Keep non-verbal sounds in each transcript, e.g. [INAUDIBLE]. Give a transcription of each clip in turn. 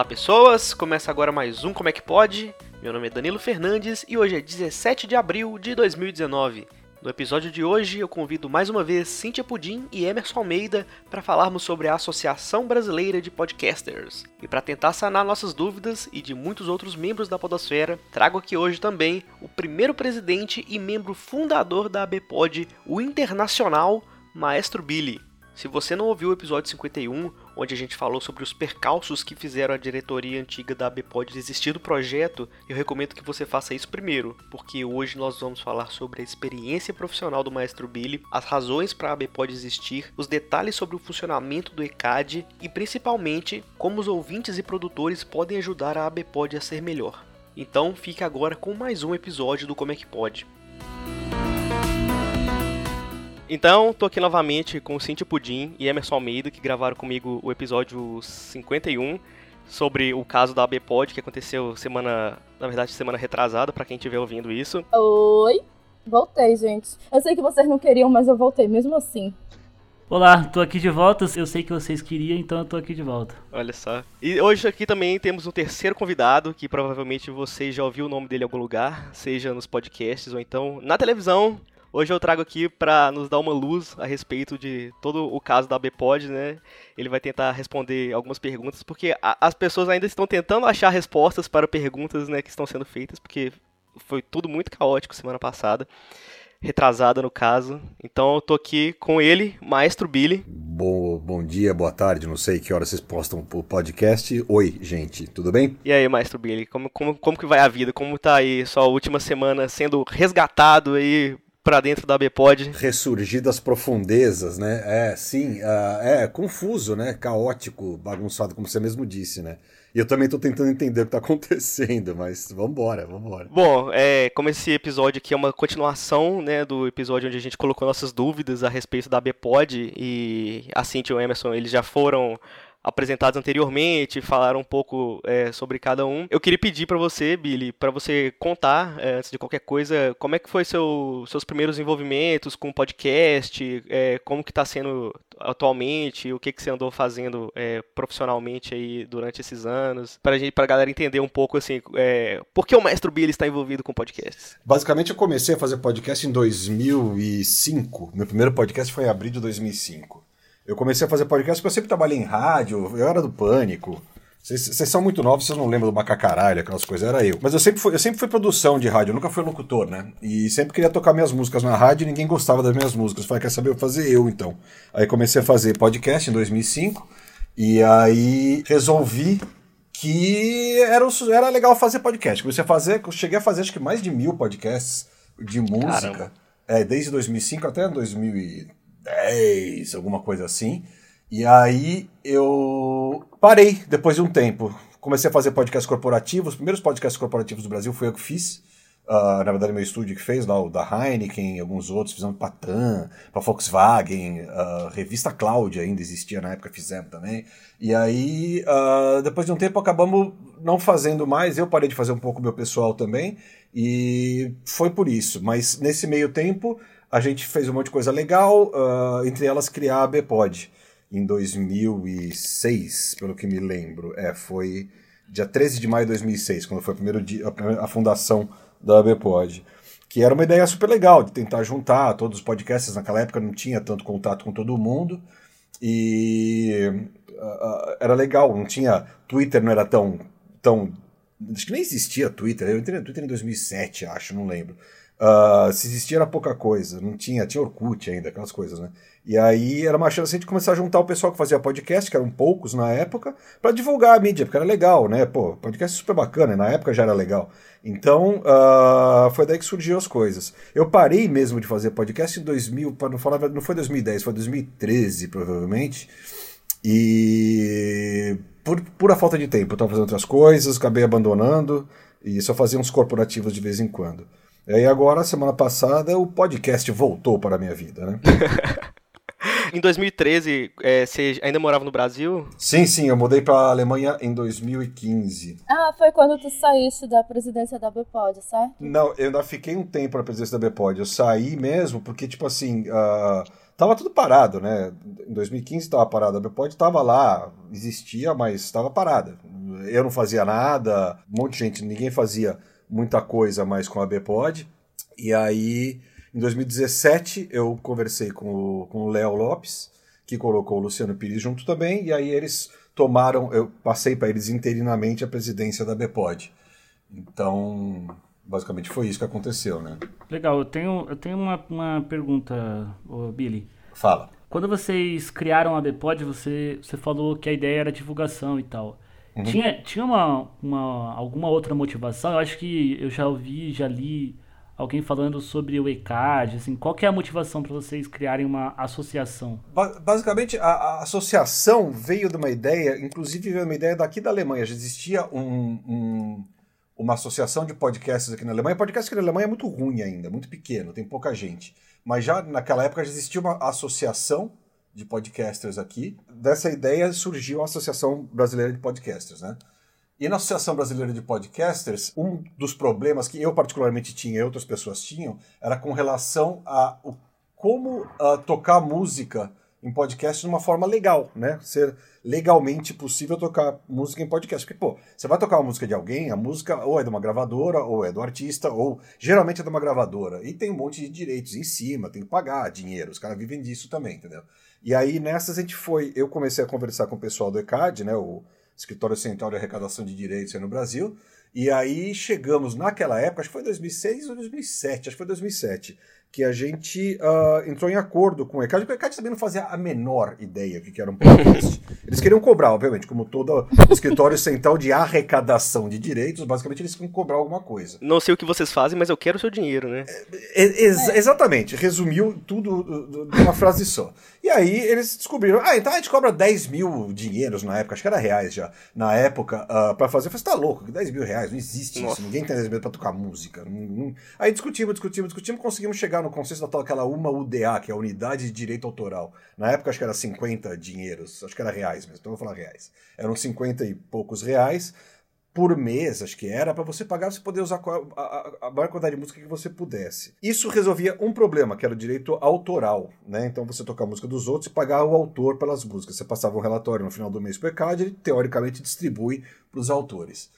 Olá pessoas, começa agora mais um Como é que pode? Meu nome é Danilo Fernandes e hoje é 17 de abril de 2019. No episódio de hoje eu convido mais uma vez Cíntia Pudim e Emerson Almeida para falarmos sobre a Associação Brasileira de Podcasters. E para tentar sanar nossas dúvidas e de muitos outros membros da Podosfera, trago aqui hoje também o primeiro presidente e membro fundador da ABPOD, o internacional Maestro Billy. Se você não ouviu o episódio 51, onde a gente falou sobre os percalços que fizeram a diretoria antiga da ABPOD desistir do projeto, eu recomendo que você faça isso primeiro, porque hoje nós vamos falar sobre a experiência profissional do Maestro Billy, as razões para a ABPOD existir, os detalhes sobre o funcionamento do ECAD e principalmente como os ouvintes e produtores podem ajudar a ABPOD a ser melhor. Então fique agora com mais um episódio do Como é que Pode. Então, tô aqui novamente com o Cintia Pudim e Emerson Almeida, que gravaram comigo o episódio 51 sobre o caso da ABPOD, que aconteceu semana, na verdade, semana retrasada, para quem estiver ouvindo isso. Oi, voltei, gente. Eu sei que vocês não queriam, mas eu voltei mesmo assim. Olá, tô aqui de volta. Eu sei que vocês queriam, então eu tô aqui de volta. Olha só. E hoje aqui também temos um terceiro convidado, que provavelmente vocês já ouviram o nome dele em algum lugar, seja nos podcasts ou então na televisão. Hoje eu trago aqui para nos dar uma luz a respeito de todo o caso da BPOD, né? Ele vai tentar responder algumas perguntas, porque a, as pessoas ainda estão tentando achar respostas para perguntas né, que estão sendo feitas, porque foi tudo muito caótico semana passada, retrasada no caso. Então eu tô aqui com ele, Maestro Billy. Bom, bom dia, boa tarde, não sei que hora vocês postam o podcast. Oi, gente, tudo bem? E aí, Maestro Billy, como, como, como que vai a vida? Como tá aí sua última semana sendo resgatado aí para dentro da BPod. Ressurgir das profundezas, né? É, sim, uh, é confuso, né? Caótico, bagunçado, como você mesmo disse, né? E eu também tô tentando entender o que tá [LAUGHS] acontecendo, mas vambora, vambora. Bom, é, como esse episódio aqui é uma continuação, né, do episódio onde a gente colocou nossas dúvidas a respeito da BPod e a Cintia e o Emerson, eles já foram apresentados anteriormente, falaram um pouco é, sobre cada um. Eu queria pedir para você, Billy, para você contar, é, antes de qualquer coisa, como é que foi seu, seus primeiros envolvimentos com o podcast, é, como que está sendo atualmente, o que, que você andou fazendo é, profissionalmente aí durante esses anos, para gente, para galera entender um pouco assim, é, por que o Mestre Billy está envolvido com podcasts? Basicamente, eu comecei a fazer podcast em 2005. Meu primeiro podcast foi em abril de 2005. Eu comecei a fazer podcast porque eu sempre trabalhei em rádio, eu era do Pânico. Vocês são muito novos, vocês não lembram do Macacaralho, aquelas coisas, era eu. Mas eu sempre, fui, eu sempre fui produção de rádio, eu nunca fui locutor, né? E sempre queria tocar minhas músicas na rádio e ninguém gostava das minhas músicas. Eu falei, quer saber, eu fazer eu então. Aí comecei a fazer podcast em 2005 e aí resolvi que era, era legal fazer podcast. Comecei a fazer, cheguei a fazer acho que mais de mil podcasts de música. É, desde 2005 até 2000 10, alguma coisa assim. E aí eu parei depois de um tempo. Comecei a fazer podcasts corporativos. Os primeiros podcasts corporativos do Brasil foi eu que fiz. Uh, na verdade, meu estúdio que fez lá, o da Heineken, alguns outros, fizemos para TAM, para Volkswagen, uh, revista Cláudia ainda existia na época, fizemos também. E aí, uh, depois de um tempo, acabamos não fazendo mais. Eu parei de fazer um pouco meu pessoal também, e foi por isso. Mas nesse meio tempo, a gente fez um monte de coisa legal, uh, entre elas criar a Bpod em 2006, pelo que me lembro. É, foi dia 13 de maio de 2006, quando foi o primeiro dia, a, a fundação da Bpod. Que era uma ideia super legal de tentar juntar todos os podcasts. Naquela época não tinha tanto contato com todo mundo. E uh, era legal, não tinha. Twitter não era tão. tão acho que nem existia Twitter. Eu entrei no Twitter em 2007, acho, não lembro. Uh, se existia era pouca coisa, não tinha, tinha Orkut ainda, aquelas coisas, né? E aí era uma chance de começar a juntar o pessoal que fazia podcast, que eram poucos na época, para divulgar a mídia, porque era legal, né? Pô, podcast é super bacana, na época já era legal. Então, uh, foi daí que surgiu as coisas. Eu parei mesmo de fazer podcast em 2000, para não falar, não foi 2010, foi 2013, provavelmente. E por pura falta de tempo, eu estava fazendo outras coisas, acabei abandonando e só fazia uns corporativos de vez em quando. E aí agora, semana passada, o podcast voltou para a minha vida, né? [LAUGHS] em 2013, é, você ainda morava no Brasil? Sim, sim, eu mudei para a Alemanha em 2015. Ah, foi quando tu saíste da presidência da Bpod, certo? Não, eu ainda fiquei um tempo na presidência da Bpod. Eu saí mesmo porque, tipo assim, uh, tava tudo parado, né? Em 2015 estava parado. A Bpod estava lá, existia, mas estava parada. eu não fazia nada, um monte de gente, ninguém fazia muita coisa mais com a Bpod. E aí, em 2017, eu conversei com o, Léo Lopes, que colocou o Luciano Pires junto também, e aí eles tomaram, eu passei para eles interinamente a presidência da Bpod. Então, basicamente foi isso que aconteceu, né? Legal, eu tenho, eu tenho uma, uma pergunta, Billy. Fala. Quando vocês criaram a Bpod, você, você falou que a ideia era divulgação e tal. Uhum. Tinha, tinha uma, uma, alguma outra motivação? Eu acho que eu já ouvi, já li alguém falando sobre o ECAD, assim, qual que é a motivação para vocês criarem uma associação? Ba- Basicamente, a, a associação veio de uma ideia, inclusive veio uma ideia daqui da Alemanha. Já existia um- um- uma associação de podcasts aqui na Alemanha. Podcast aqui na Alemanha é muito ruim ainda, muito pequeno, tem pouca gente. Mas já naquela época já existia uma associação de podcasters aqui. Dessa ideia surgiu a Associação Brasileira de Podcasters, né? E na Associação Brasileira de Podcasters, um dos problemas que eu particularmente tinha e outras pessoas tinham era com relação a como ah, tocar música em podcast de uma forma legal, né? Ser legalmente possível tocar música em podcast. Porque, pô, você vai tocar uma música de alguém, a música ou é de uma gravadora, ou é do artista, ou geralmente é de uma gravadora. E tem um monte de direitos em cima, tem que pagar dinheiro, os caras vivem disso também, entendeu? E aí nessas a gente foi, eu comecei a conversar com o pessoal do ECAD, né? O Escritório Central de Arrecadação de Direitos aí no Brasil. E aí chegamos naquela época, acho que foi 2006 ou 2007, acho que foi 2007, que a gente ah, entrou em acordo com o ECAD, porque o ECAD também não fazia a menor ideia do que era um podcast. [LAUGHS] Eles queriam cobrar, obviamente, como todo escritório central de arrecadação de direitos, basicamente eles queriam cobrar alguma coisa. Não sei o que vocês fazem, mas eu quero o seu dinheiro, né? E- ex- Exatamente, resumiu tudo uh, uh, numa frase só. E aí eles descobriram, ah, então a gente cobra 10 mil dinheiros na época, acho que era reais já, na época, uh, pra fazer. Eu falei, você tá louco, que 10 mil reais, não existe Nossa. isso, ninguém tem 10 mil pra tocar música. Aí discutimos, discutimos, discutimos, conseguimos chegar no consenso da tal, aquela uma UDA, que é a Unidade de Direito Autoral. Na época acho que era 50 dinheiros, acho que era reais mesmo, então eu vou falar reais. Eram 50 e poucos reais por mês, acho que era, para você pagar, você poder usar a, a, a maior quantidade de música que você pudesse. Isso resolvia um problema, que era o direito autoral, né? Então você tocar a música dos outros e pagar o autor pelas músicas. Você passava um relatório no final do mês pro ECAD, ele teoricamente distribui para os autores.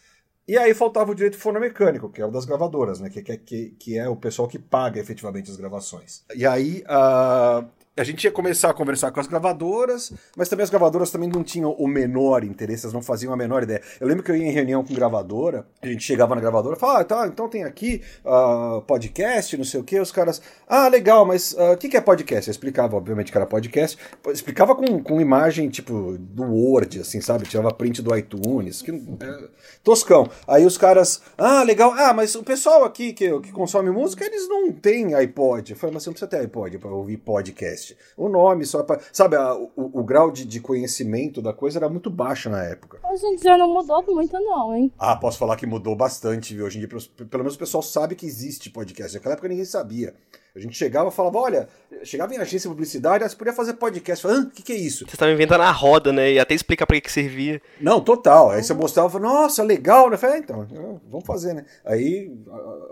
E aí faltava o direito fonomecânico, que é o das gravadoras, né? Que, que, que, é o pessoal que paga efetivamente as gravações. E aí ah, a gente ia começar a conversar com as gravadoras, mas também as gravadoras também não tinham o menor interesse, elas não faziam a menor ideia. Eu lembro que eu ia em reunião com gravadora, a gente chegava na gravadora e falava, ah, tá, então tem aqui ah, podcast, não sei o quê, os caras, ah, legal, mas ah, o que, que é podcast? Eu explicava, obviamente, que era podcast, explicava com, com imagem, tipo, do Word, assim, sabe? Tirava print do iTunes, que, é, toscão. Aí os caras, ah, legal, ah, mas o pessoal aqui que, que consome música, eles não têm iPod. Eu falei, mas você não precisa ter iPod para ouvir podcast. O nome só para. Sabe, a- o, o grau de, de conhecimento da coisa era muito baixo na época. Hoje em dia não mudou muito, não, hein? Ah, posso falar que mudou bastante, viu? Hoje em dia, pelo menos o pessoal sabe que existe podcast. Naquela época ninguém sabia. A gente chegava e falava, olha, chegava em agência de publicidade, ah, você podia fazer podcast. Falava, o que, que é isso? Vocês estavam inventando a roda, né? E até explicar pra que, que servia. Não, total. Aí você mostrava falava, nossa, legal, né? Eu falei, ah, então, vamos fazer, né? Aí,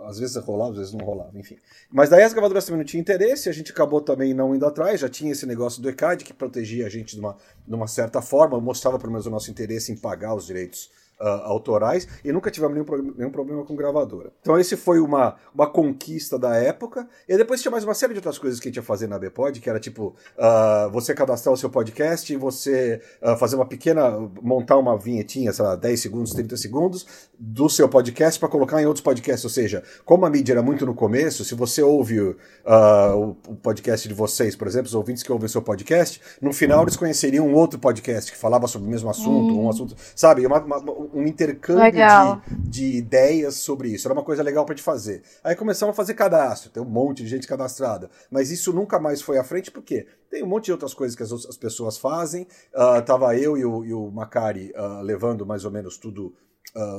às vezes rolava, às vezes não rolava, enfim. Mas daí as gravadoras também não tinham interesse, a gente acabou também não indo atrás, já tinha esse negócio do ECAD que protegia a gente de uma, de uma certa forma, mostrava pelo menos o nosso interesse em pagar os direitos ah, autorais e nunca tivemos nenhum, pro- nenhum problema com gravadora. Então esse foi uma, uma conquista da época. E depois tinha mais uma série de outras coisas que a gente ia fazer na Bpod, que era tipo ah, você cadastrar o seu podcast, você ah, fazer uma pequena, montar uma vinhetinha, sei lá, 10 segundos, 30 segundos do seu podcast para colocar em outros podcasts. Ou seja, como a mídia era muito no começo, se você ouve o, o podcast de vocês, por exemplo, os ouvintes que ouvem o seu podcast, no final eles conheceriam um outro podcast que falava sobre o mesmo assunto, um assunto, sabe, uma- uma- um intercâmbio de, de ideias sobre isso. Era uma coisa legal pra gente fazer. Aí começamos a fazer cadastro, tem um monte de gente cadastrada. Mas isso nunca mais foi à frente, porque tem um monte de outras coisas que as, outras- as pessoas fazem. Ah, tava eu e o, e o Macari ah, levando mais ou menos tudo.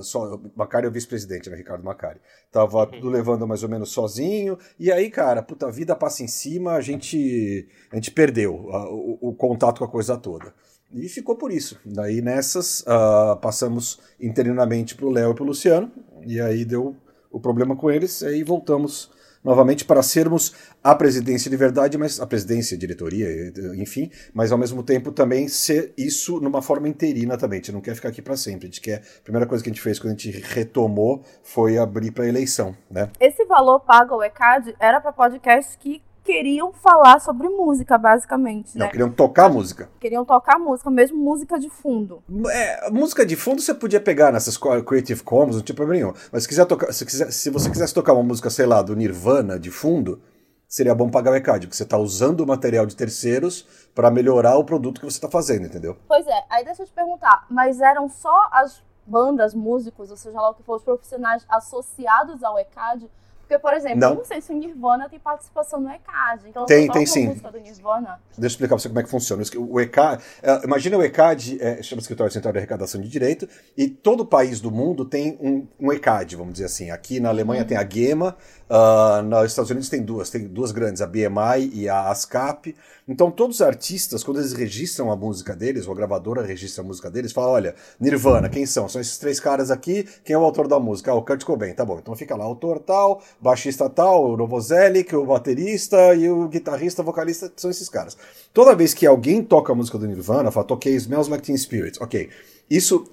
só, o Macari é o vice-presidente, né, Ricardo Macari? Tava tudo levando mais ou menos sozinho. E aí, cara, puta, a vida passa em cima, a gente, a gente perdeu ah, o, o contato com a coisa toda. E ficou por isso. Daí nessas, ah, passamos interinamente pro Léo e pro Luciano. E aí deu o problema com eles, aí voltamos novamente para sermos a presidência de verdade, mas a presidência, a diretoria, enfim, mas ao mesmo tempo também ser isso numa forma interina também. A gente não quer ficar aqui para sempre. A gente quer. A primeira coisa que a gente fez quando a gente retomou foi abrir para eleição, né? Esse valor pago ao ECAD era para podcasts que queriam falar sobre música, basicamente. Não, né? queriam tocar música. Queriam tocar música, mesmo música de fundo. É, música de fundo você podia pegar nessas Creative Commons, não tinha problema nenhum. Mas se, quiser tocar, se, quiser, se você quisesse tocar uma música, sei lá, do Nirvana de fundo, seria bom pagar o ECAD, porque você está usando o material de terceiros para melhorar o produto que você está fazendo, entendeu? Pois é, aí deixa eu te perguntar, mas eram só as bandas, músicos, ou seja lá o que for, os profissionais associados ao ECAD? Porque, por exemplo, Não. eu não sei se o Nirvana tem participação no ECAD. Então, Tem, tem sim. música do Nirvana. Deixa eu explicar para você como é que funciona. O ECAD, é, imagina o ECAD, é, chama Escritório Central de Arrecadação de Direito, e todo país do mundo tem um, um ECAD, vamos dizer assim. Aqui na Alemanha tem a GEMA, ah, nos Estados Unidos tem duas, tem duas grandes, a BMI e a ASCAP. Então todos os artistas, quando eles registram a música deles, ou a gravadora registra a música deles, fala, olha, Nirvana, quem são? São esses três caras aqui, quem é o autor da música? Ah, o Kurt Cobain, tá bom. Então fica lá, autor tal, baixista tal, o Novoselic, o baterista e o guitarrista, vocalista, são esses caras. Toda vez que alguém toca a música do Nirvana, fala, toquei Smells Like Teen Spirit. Ok, isso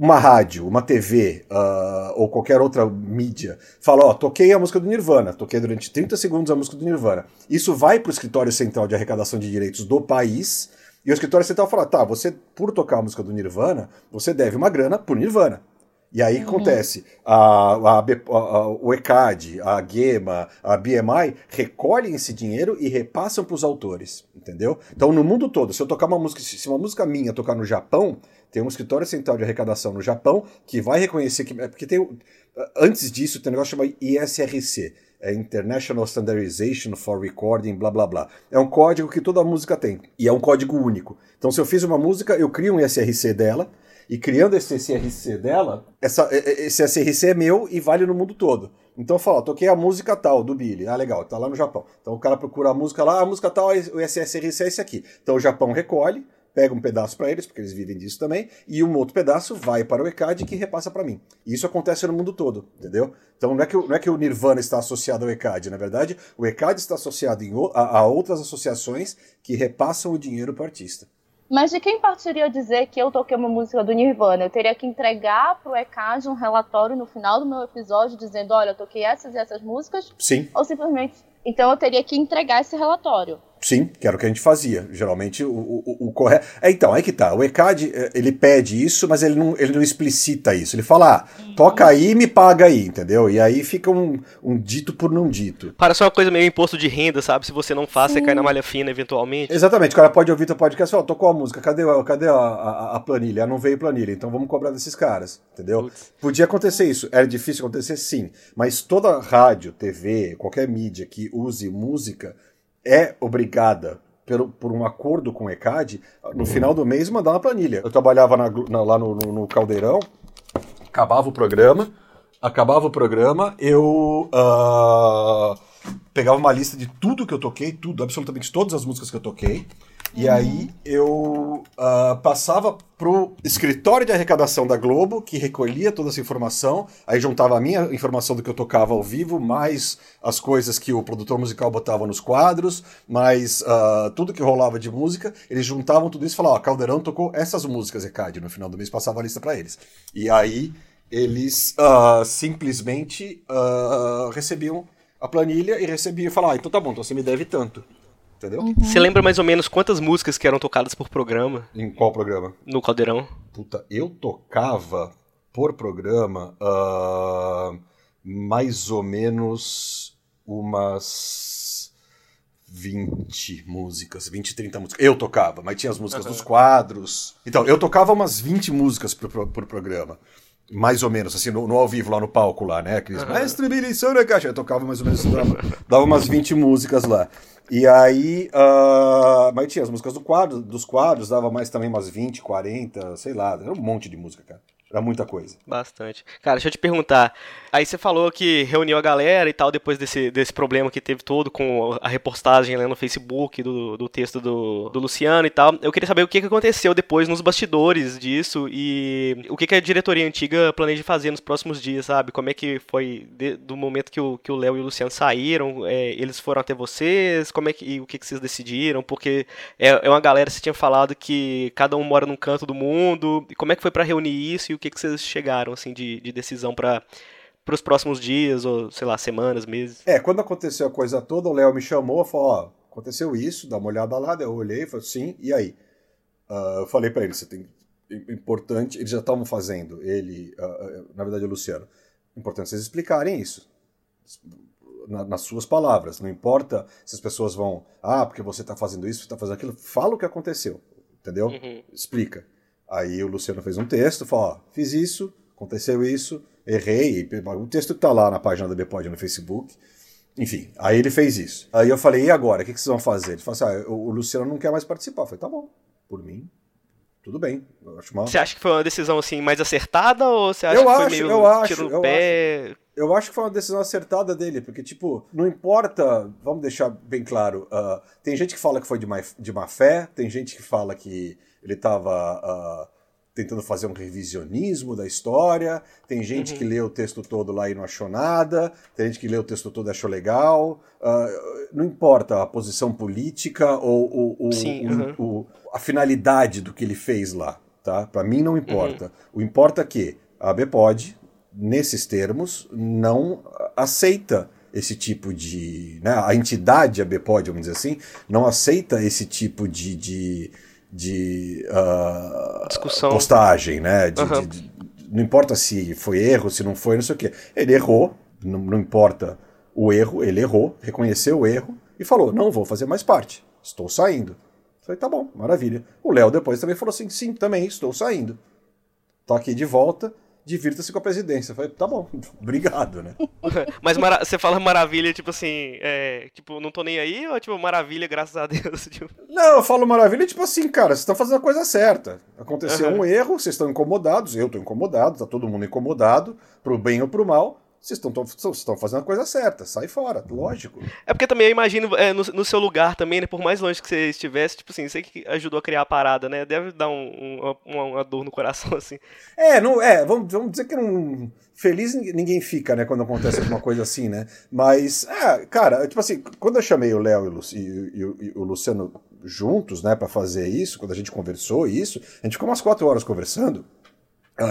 uma rádio, uma TV ah, ou qualquer outra mídia fala, ó, toquei a música do Nirvana, toquei durante 30 segundos a música do Nirvana. Isso vai para o escritório central de arrecadação de direitos do país e o escritório central fala, tá, você por tocar a música do Nirvana, você deve uma grana por Nirvana. E aí que acontece? A, a a- o ECAD, a GEMA, a BMI recolhem esse dinheiro e repassam para os autores, entendeu? Então no mundo todo, se eu tocar uma música, se uma música minha tocar no Japão, tem um escritório central de arrecadação no Japão que vai reconhecer que. é Porque tem. Antes disso, tem um negócio chamado ISRC. É International Standardization for Recording, blá blá blá. É um código que toda música tem. E é um código único. Então, se eu fiz uma música, eu crio um ISRC dela. E criando esse SRC dela, essa, esse SRC é meu e vale no mundo todo. Então eu falo, toquei a música tal do Billy. Ah, legal, tá lá no Japão. Então o cara procura a música lá, a música tal, o SRC é esse aqui. Então o Japão recolhe, pega um pedaço para eles, porque eles vivem disso também, e um outro pedaço vai para o ECAD que repassa para mim. E isso acontece no mundo todo, entendeu? Então não é, que, não é que o Nirvana está associado ao ECAD, na verdade, o ECAD está associado em a, a outras associações que repassam o dinheiro para o artista. Mas de quem partiria dizer que eu toquei uma música do Nirvana? Eu teria que entregar pro ECAD um relatório no final do meu episódio dizendo, olha, eu toquei essas e essas músicas, Sim, ou simplesmente. Então eu teria que entregar esse relatório. Sim, que era o que a gente fazia. Geralmente o, o, o correto. É, então, aí que tá. O ECAD, eh, ele pede isso, mas ele não, ele não explicita isso. Ele fala, ah, toca aí e me paga aí, entendeu? E aí fica um, um dito por não dito. Parece uma coisa meio imposto de renda, sabe? Se você não faz, você cai na malha fina eventualmente. Exatamente, o cara pode ouvir teu podcast e falar, tocou a música, cadê, a- cadê a, a, a planilha? Ah, não veio planilha, então vamos cobrar desses caras, entendeu? Putz. Podia acontecer isso, era difícil acontecer sim, mas toda rádio, TV, qualquer mídia que use música é obrigada pelo, por um acordo com o ECAD, no final do mês mandar uma planilha. Eu trabalhava na na- lá no, no- no Caldeirão, acabava o programa, acabava o programa, eu ah, pegava uma lista de tudo que eu toquei, tudo, absolutamente todas as músicas que eu toquei, e aí eu ah, passava pro escritório de arrecadação da Globo, que recolhia toda essa informação, aí juntava a minha informação do que eu tocava ao vivo, mais as coisas que o produtor musical botava nos quadros, mais ah, tudo que rolava de música, eles juntavam tudo isso e falavam, ó, Caldeirão tocou essas músicas, ECAD, no final do mês passava a lista para eles. E aí eles ah, simplesmente recebiam a planilha e recebiam e falavam, ah, então tá bom, então você me deve tanto. Entendeu? Você lembra mais ou menos quantas músicas que eram tocadas por programa Em qual programa? no Caldeirão? Puta, eu tocava por programa ah, mais ou menos umas 20 músicas, 20, 30 músicas. Eu tocava, mas tinha as músicas dos quadros. Então, eu tocava umas 20 músicas por, por, por programa. Mais ou menos, assim, no, no ao vivo, lá no palco, lá, né? Aqueles, mestre Billy na caixa. Eu tocava mais ou menos, dava, dava umas 20 músicas lá. E aí, ah, mas tinha as músicas do quadro, dos quadros, dava mais também umas 20, 40, sei lá, era um monte de música, cara. Era muita coisa. Bastante. Cara, deixa eu te perguntar. Aí você falou que reuniu a galera e tal, depois desse, desse problema que teve todo com a repostagem lá no Facebook do, do texto do, do Luciano e tal. Eu queria saber o que, que aconteceu depois nos bastidores disso e o que, que a diretoria antiga planeja fazer nos próximos dias, sabe? Como é que foi de, do momento que o que o Léo e o Luciano saíram? É, eles foram até vocês? Como é que, o que, que vocês decidiram? Porque é, é uma galera, você tinha falado que cada um mora num canto do mundo. Como é que foi para reunir isso e que, que vocês chegaram, assim, de, de decisão para para os próximos dias, ou sei lá, semanas, meses? É, quando aconteceu a coisa toda, o Léo me chamou falou: Ó, aconteceu isso, dá uma olhada lá. Eu olhei e falei: Sim, e aí? Uh, eu falei para ele: Você tem. Importante, eles já estavam fazendo, ele, uh, na verdade, o Luciano. Importante vocês explicarem isso. Na, nas suas palavras. Não importa se as pessoas vão. Ah, porque você está fazendo isso, você está fazendo aquilo. Fala o que aconteceu. Entendeu? Uhum. Explica. Aí o Luciano fez um texto, falou: Ó, fiz isso, aconteceu isso, errei. O texto que tá lá na página da Bpod no Facebook. Enfim, aí ele fez isso. Aí eu falei, e agora? O que, que vocês vão fazer? Ele falou assim: ah, o Luciano não quer mais participar. Eu falei, tá bom, por mim, tudo bem. Uma... Você acha que foi uma decisão assim mais acertada ou você acha eu que foi acho, meio eu acho, tiro eu pé? Acho, eu acho que foi uma decisão acertada dele, porque, tipo, não importa, vamos deixar bem claro, uh, tem gente que fala que foi de má, de má fé, tem gente que fala que ele estava uh, tentando fazer um revisionismo da história. Tem gente uhum. que lê o texto todo lá e não achou nada. Tem gente que lê o texto todo e achou legal. Uh, não importa a posição política ou, ou, Sim, o, uhum. o, a finalidade do que ele fez lá. Tá? Para mim não importa. Uhum. O importa é que a BPOD, nesses termos, não aceita esse tipo de. Né, a entidade, a BPOD, vamos dizer assim, não aceita esse tipo de, de de uh, Discussão. postagem, né? De, uhum. de, de, não importa se foi erro, se não foi, não sei o quê. Ele errou, não, não importa o erro, ele errou, reconheceu o erro e falou: não vou fazer mais parte, estou saindo. falei, tá bom, maravilha. O Léo depois também falou assim: sim, também estou saindo. Tô aqui de volta divirta-se com a presidência. Eu falei, tá bom, [LAUGHS] obrigado, né? [LAUGHS] Mas você fala maravilha, tipo assim, é, tipo, não tô nem aí, ou tipo, maravilha, graças a Deus? [LAUGHS] Tipo... Não, eu falo maravilha, tipo assim, cara, vocês estão fazendo a coisa certa. Aconteceu uhum. um erro, vocês estão incomodados, eu tô incomodado, tá todo mundo incomodado, pro bem ou pro mal. Vocês estão fazendo a coisa certa, sai fora, lógico. É porque também eu imagino é, no, no, seu lugar também, né? Por mais longe que você estivesse, tipo assim, você que ajudou a criar a parada, né? Deve dar um, um, uma, uma, dor no coração, [LAUGHS] assim. É, não, é vamos, vamos dizer que não. Feliz ninguém fica, né, quando acontece alguma coisa assim, né? Mas, é, cara, tipo assim, quando eu chamei o Léo e, e, e, e o Luciano juntos, né, para fazer isso, quando a gente conversou isso, a gente ficou umas quatro horas conversando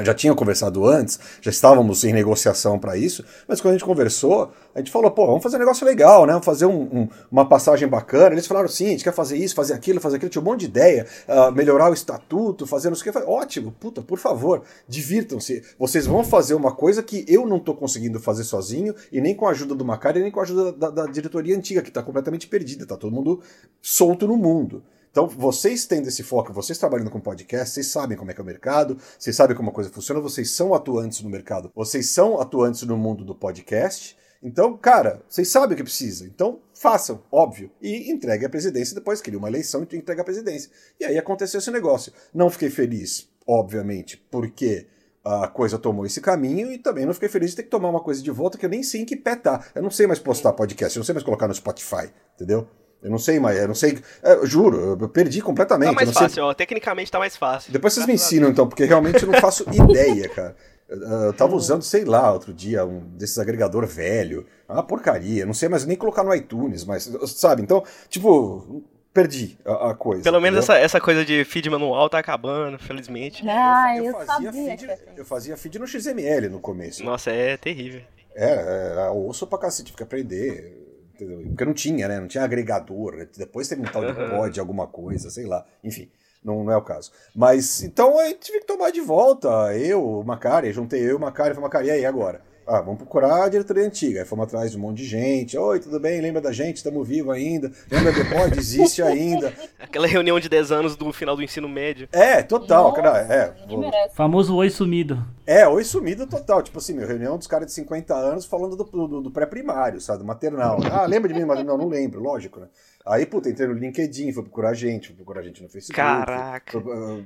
já tinha conversado antes, já estávamos em negociação para isso, mas quando a gente conversou, a gente falou, pô, vamos fazer um negócio legal, né? Vamos fazer um, um, uma passagem bacana. Eles falaram, sim, a gente quer fazer isso, fazer aquilo, fazer aquilo, tinha um monte de ideia, uh, melhorar o estatuto, fazer não sei o que. Falei, Ótimo, puta, por favor, divirtam-se. Vocês vão fazer uma coisa que eu não estou conseguindo fazer sozinho, e nem com a ajuda do Macari, nem com a ajuda da, da diretoria antiga, que está completamente perdida, está todo mundo solto no mundo. Então, vocês tendo esse foco, vocês trabalhando com podcast, vocês sabem como é que é o mercado, vocês sabem como a coisa funciona, vocês são atuantes no mercado, vocês são atuantes no mundo do podcast. Então, cara, vocês sabem o que precisa. Então, façam, óbvio. E entregue a presidência, depois cria uma eleição e entregue a presidência. E aí aconteceu esse negócio. Não fiquei feliz, obviamente, porque a coisa tomou esse caminho e também não fiquei feliz de ter que tomar uma coisa de volta que eu nem sei em que pé tá. Eu não sei mais postar podcast, eu não sei mais colocar no Spotify, entendeu? Eu não sei mais, eu não sei. É, eu juro, eu perdi completamente. Tá mais fácil, sei... ó. Tecnicamente tá mais fácil. Depois vocês me ensinam, então, porque realmente eu não faço [LAUGHS] ideia, cara. Eu tava usando, sei lá, outro dia, um desses agregador velho. Uma porcaria. Não sei mais nem colocar no iTunes, mas, sabe? Então, tipo, perdi a, a coisa. Pelo menos essa, essa coisa de feed manual tá acabando, felizmente. Ah, eu, eu, eu fazia feed, eu fazia feed no XML no começo. Nossa, é terrível. É, era osso pra cacete, tive que aprender Entendeu? Porque não tinha, né? Não tinha agregador. Depois teve um tal de pod, alguma coisa, sei lá. Enfim, não, não é o caso. Mas, então, aí tive que tomar de volta. Eu, o Macari, juntei eu, o Macari, falei, Macari, e aí agora? Ah, vamos procurar a diretoria antiga. Aí fomos atrás de um monte de gente. Oi, tudo bem? Lembra da gente? Estamos vivos ainda. Lembra do pod? Existe ainda. [LAUGHS] Aquela reunião de 10 anos do final do ensino médio. É, total, Nossa, cara. É. Vou... Famoso oi sumido. É, oi sumido total. Tipo assim, meu, reunião dos caras de 50 anos falando do, do, do pré-primário, sabe? Do maternal. Ah, lembra de mim? Mas não, não lembro, lógico, né? Aí, puta, entrei no LinkedIn, fui procurar gente, fui procurar gente no Facebook. Caraca. fui, uh,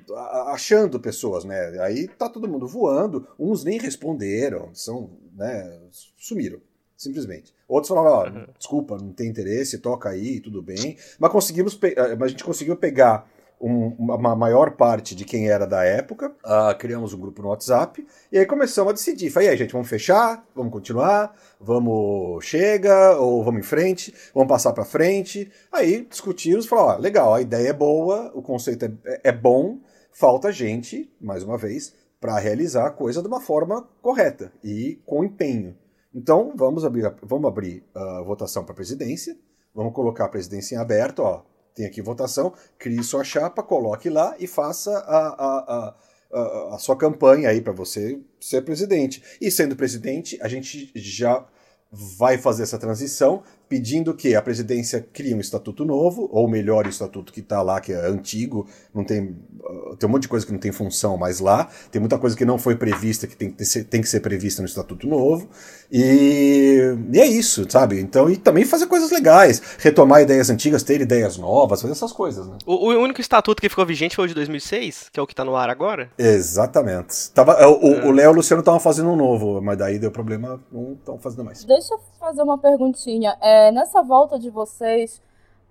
achando pessoas, né? Aí tá todo mundo voando, uns nem responderam, são, né, sumiram, simplesmente. Outros falaram, ó, Uhum. desculpa, não tem interesse, toca aí, tudo bem. Mas conseguimos, mas a gente conseguiu pegar um- uma maior parte de quem era da época, ah, criamos um grupo no WhatsApp, e aí começamos a decidir. Falei, aí, gente, vamos fechar? Vamos continuar? Vamos, chega? Ou vamos em frente? Vamos passar pra frente? Aí discutimos, ó, legal, a ideia é boa, o conceito é, é bom, falta gente, mais uma vez, para realizar a coisa de uma forma correta e com empenho. Então, vamos abrir, vamos abrir a votação para a presidência, vamos colocar a presidência em aberto, ó, tem aqui votação, crie sua chapa, coloque lá e faça a, a, a, a, sua campanha aí para você ser presidente. E sendo presidente, a gente já vai fazer essa transição, pedindo que a presidência crie um estatuto novo, ou melhore o estatuto que está lá, que é antigo, não tem, uh, tem um monte de coisa que não tem função mais lá, tem muita coisa que não foi prevista, que tem que, ter- tem que ser prevista no estatuto novo, e, e é isso, sabe? Então, e também fazer coisas legais, retomar ideias antigas, ter ideias novas, fazer essas coisas, né? O, o único estatuto que ficou vigente foi o de 2006, que é o que tá no ar agora. Exatamente. Tava, é, o, o Léo e o Luciano estavam fazendo um novo, mas daí deu problema, não estão fazendo mais. Deixa eu fazer uma perguntinha. É, nessa volta de vocês,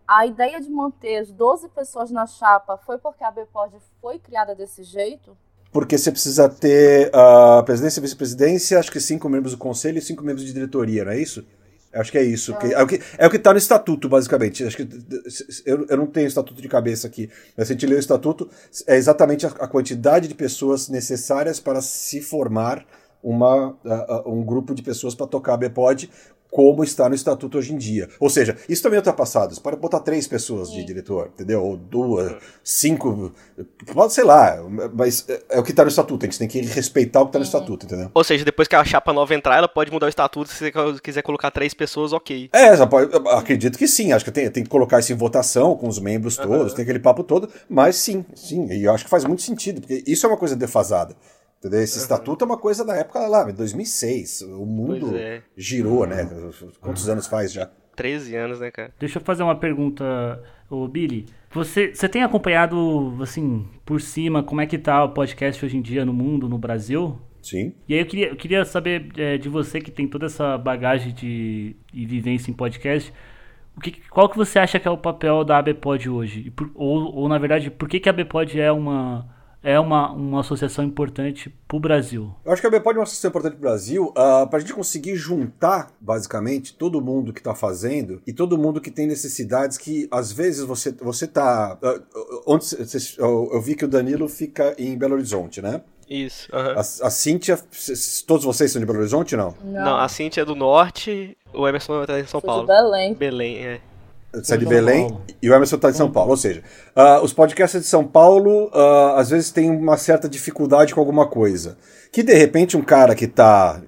a ideia de manter as 12 pessoas na chapa foi porque a BPOD foi criada desse jeito? Porque você precisa ter a presidência e vice-presidência, acho que cinco membros do conselho e cinco membros de diretoria, não é isso? Acho que é isso. que- É o que é o que está no estatuto, basicamente. Acho que eu, eu não tenho o estatuto de cabeça aqui, mas se a gente lê o estatuto, é exatamente a, a quantidade de pessoas necessárias para se formar uma, a- um grupo de pessoas para tocar a BPOD, como está no estatuto hoje em dia. Ou seja, isso também é ultrapassado. Você pode botar três pessoas de diretor, entendeu? Ou duas, cinco, pode, sei lá, mas é- é o que está no estatuto. A gente tem que respeitar o que está no estatuto, entendeu? Ou seja, depois que a chapa nova entrar, ela pode mudar o estatuto se você quiser colocar três pessoas, ok. É, acredito que sim. Acho que tem, tem que colocar isso em votação com os membros todos, tem aquele papo todo. Mas sim, sim. E eu acho que faz muito sentido, porque isso é uma coisa defasada. Entendeu? Esse estatuto é uma coisa da época lá, 2006. O mundo é. girou, né? Quantos anos faz já? 13 anos, né, cara? Deixa eu fazer uma pergunta, ô Billy. Você, você tem acompanhado, assim, por cima, como é que tá o podcast hoje em dia no mundo, no Brasil? Sim. E aí eu queria, eu queria saber é, de você que tem toda essa bagagem de, de vivência em podcast, o que, qual que você acha que é o papel da ABPOD hoje? E por- ou, ou, na verdade, por que, que a ABPOD é uma, é uma, uma associação importante pro Brasil? Eu acho que a BPOD é uma associação importante para o Brasil para a gente conseguir juntar, basicamente, todo mundo que está fazendo e todo mundo que tem necessidades que, às vezes, você você tá... ah, onde cê- cê- eu, eu vi que o Danilo fica em Belo Horizonte, né? Isso. aham. A, a Cíntia, todos vocês são de Belo Horizonte, não? Não, a Cintia é do norte, o Emerson tá em São Sou Paulo. de Belém. Belém, é. Você é de Belém Paulo. e o Emerson está de São Paulo. Ou seja, ah, os podcasts de São Paulo ah, às vezes têm uma certa dificuldade com alguma coisa. Que de repente um cara que está.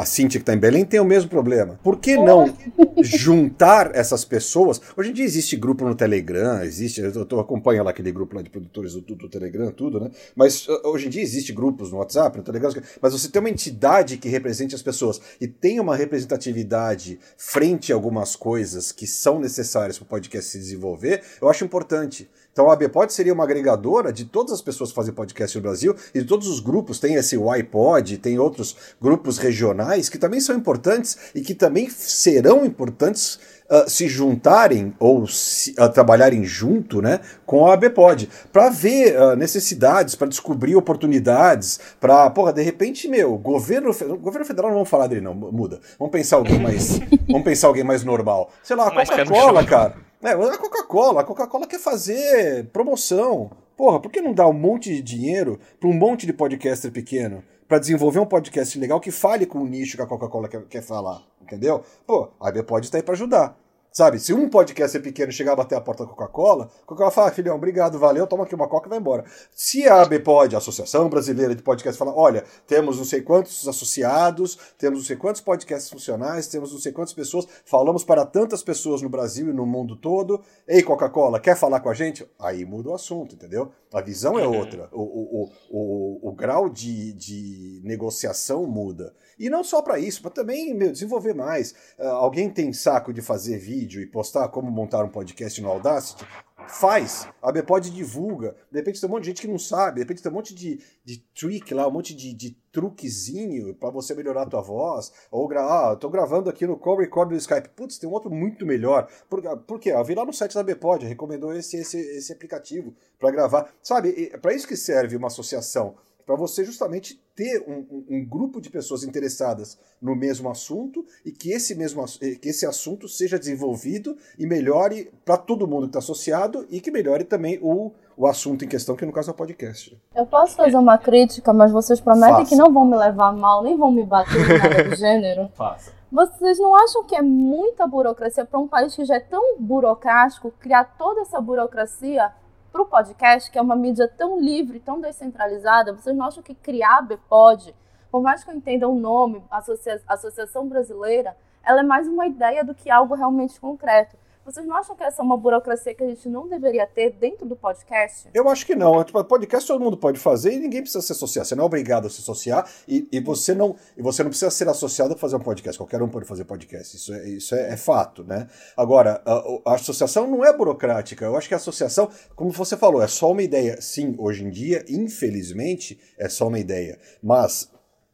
A Cintia que está em Belém tem o mesmo problema. Por que não juntar essas pessoas? Hoje em dia existe grupo no Telegram, existe. Eu, tô, eu acompanho lá aquele grupo lá de produtores do, do Telegram, tudo, né? Mas ah, hoje em dia existe grupos no WhatsApp, no Telegram. Mas você tem uma entidade que represente as pessoas e tem uma representatividade frente a algumas coisas que são necessárias para o podcast se desenvolver, eu acho importante. Então a ABPod seria uma agregadora de todas as pessoas que fazem podcast no Brasil e de todos os grupos. Tem esse YPod, tem outros grupos regionais que também são importantes e que também serão importantes ah, se juntarem ou se, ah, trabalharem junto né, com a ABPod para ver ah, necessidades, para descobrir oportunidades, para, porra, de repente, meu, governo, governo federal não vamos falar dele não, muda. Vamos pensar alguém mais, [LAUGHS] vamos pensar alguém mais normal. Sei lá, Coca-Cola, cara. É, a Coca-Cola, a Coca-Cola quer fazer promoção. Porra, por que não dar um monte de dinheiro para um monte de podcaster pequeno para desenvolver um podcast legal que fale com o nicho que a Coca-Cola quer, quer falar, entendeu? Pô, a IB pode estar aí para ajudar. Sabe, se um podcast pequeno chegar a bater a porta da Coca-Cola, Coca-Cola fala, ah, filhão, obrigado, valeu, toma aqui uma Coca e vai embora. Se a ABPOD, a Associação Brasileira de Podcast, falar, olha, temos não sei quantos associados, temos não sei quantos podcasts funcionais, temos não sei quantas pessoas, falamos para tantas pessoas no Brasil e no mundo todo, ei, Coca-Cola, quer falar com a gente? Aí muda o assunto, entendeu? A visão é uhum. outra, o, o, o, o, grau de, de negociação muda. E não só para isso, para também meu, desenvolver mais. Uh, alguém tem saco de fazer vídeo e postar como montar um podcast no Audacity? Faz. A Bpod divulga. De repente tem um monte de gente que não sabe. De repente tem um monte de, de trick lá, um monte de, de truquezinho para você melhorar a tua voz. Ou gravar, ah, tô gravando aqui no Call Record do Skype. Putz, tem um outro muito melhor. Por, por quê? Eu vi lá no site da Bpod, recomendou esse, esse, esse aplicativo para gravar. Sabe, para isso que serve uma associação para você justamente ter um, um, um, grupo de pessoas interessadas no mesmo assunto e que esse mesmo que esse assunto seja desenvolvido e melhore para todo mundo que está associado e que melhore também o, o assunto em questão, que no caso é o podcast. Eu posso fazer uma crítica, mas vocês prometem Faça. que não vão me levar mal, nem vão me bater nada do gênero. [LAUGHS] Faça. Vocês não acham que é muita burocracia para um país que já é tão burocrático criar toda essa burocracia para o podcast, que é uma mídia tão livre, tão descentralizada, vocês não acham que criar a BPOD, por mais que eu entenda o nome, Associa Associação Brasileira, ela é mais uma ideia do que algo realmente concreto. Vocês não acham que essa é uma burocracia que a gente não deveria ter dentro do podcast? Eu acho que não. Tipo, podcast todo mundo pode fazer e ninguém precisa se associar. Você não é obrigado a se associar e, e você, não, e você não precisa ser associado a fazer um podcast. Qualquer um pode fazer podcast. Isso é, isso é, é fato, né? Agora, a, a, associação não é burocrática. Eu acho que a associação, como você falou, é só uma ideia. Sim, hoje em dia, infelizmente, é só uma ideia. Mas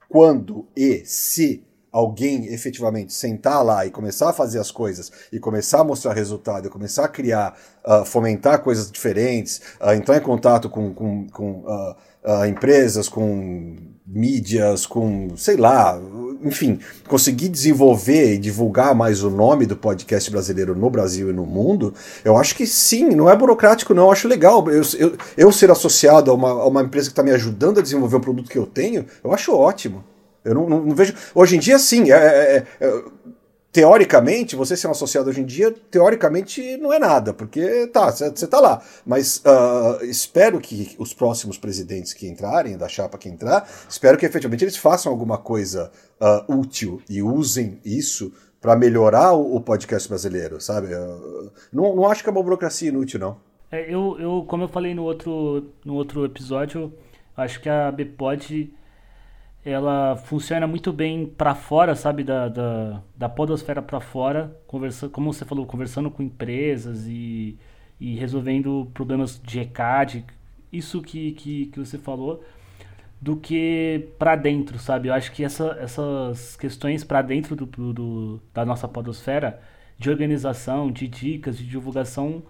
quando e se alguém efetivamente sentar lá e começar a fazer as coisas e começar a mostrar resultado, e começar a criar, uh, fomentar coisas diferentes, uh, entrar em contato com, com, com uh, empresas, com mídias, com, sei lá, enfim, conseguir desenvolver e divulgar mais o nome do podcast brasileiro no Brasil e no mundo, eu acho que sim, não é burocrático, não, eu acho legal. Eu, eu, eu ser associado a uma, a uma empresa que está me ajudando a desenvolver um produto que eu tenho, eu acho ótimo. Eu não, não, não vejo. Hoje em dia, sim. É, é, é, é, teoricamente, você ser um associado hoje em dia, teoricamente não é nada, porque tá, você tá lá. Mas uh, espero que os próximos presidentes que entrarem, da chapa que entrar, espero que efetivamente eles façam alguma coisa uh, útil e usem isso para melhorar o, o, podcast brasileiro, sabe? Uh, não, não acho que é uma burocracia inútil, não. É, eu, eu, como eu falei no outro, no outro episódio, acho que a BPod ela funciona muito bem para fora, sabe, da, da, da podosfera para fora, conversando, como você falou, conversando com empresas e, e resolvendo problemas de ECAD, isso que, que, que você falou, do que para dentro, sabe? Eu acho que essa, essas questões para dentro do, do, da nossa podosfera, de organização, de dicas, de divulgação,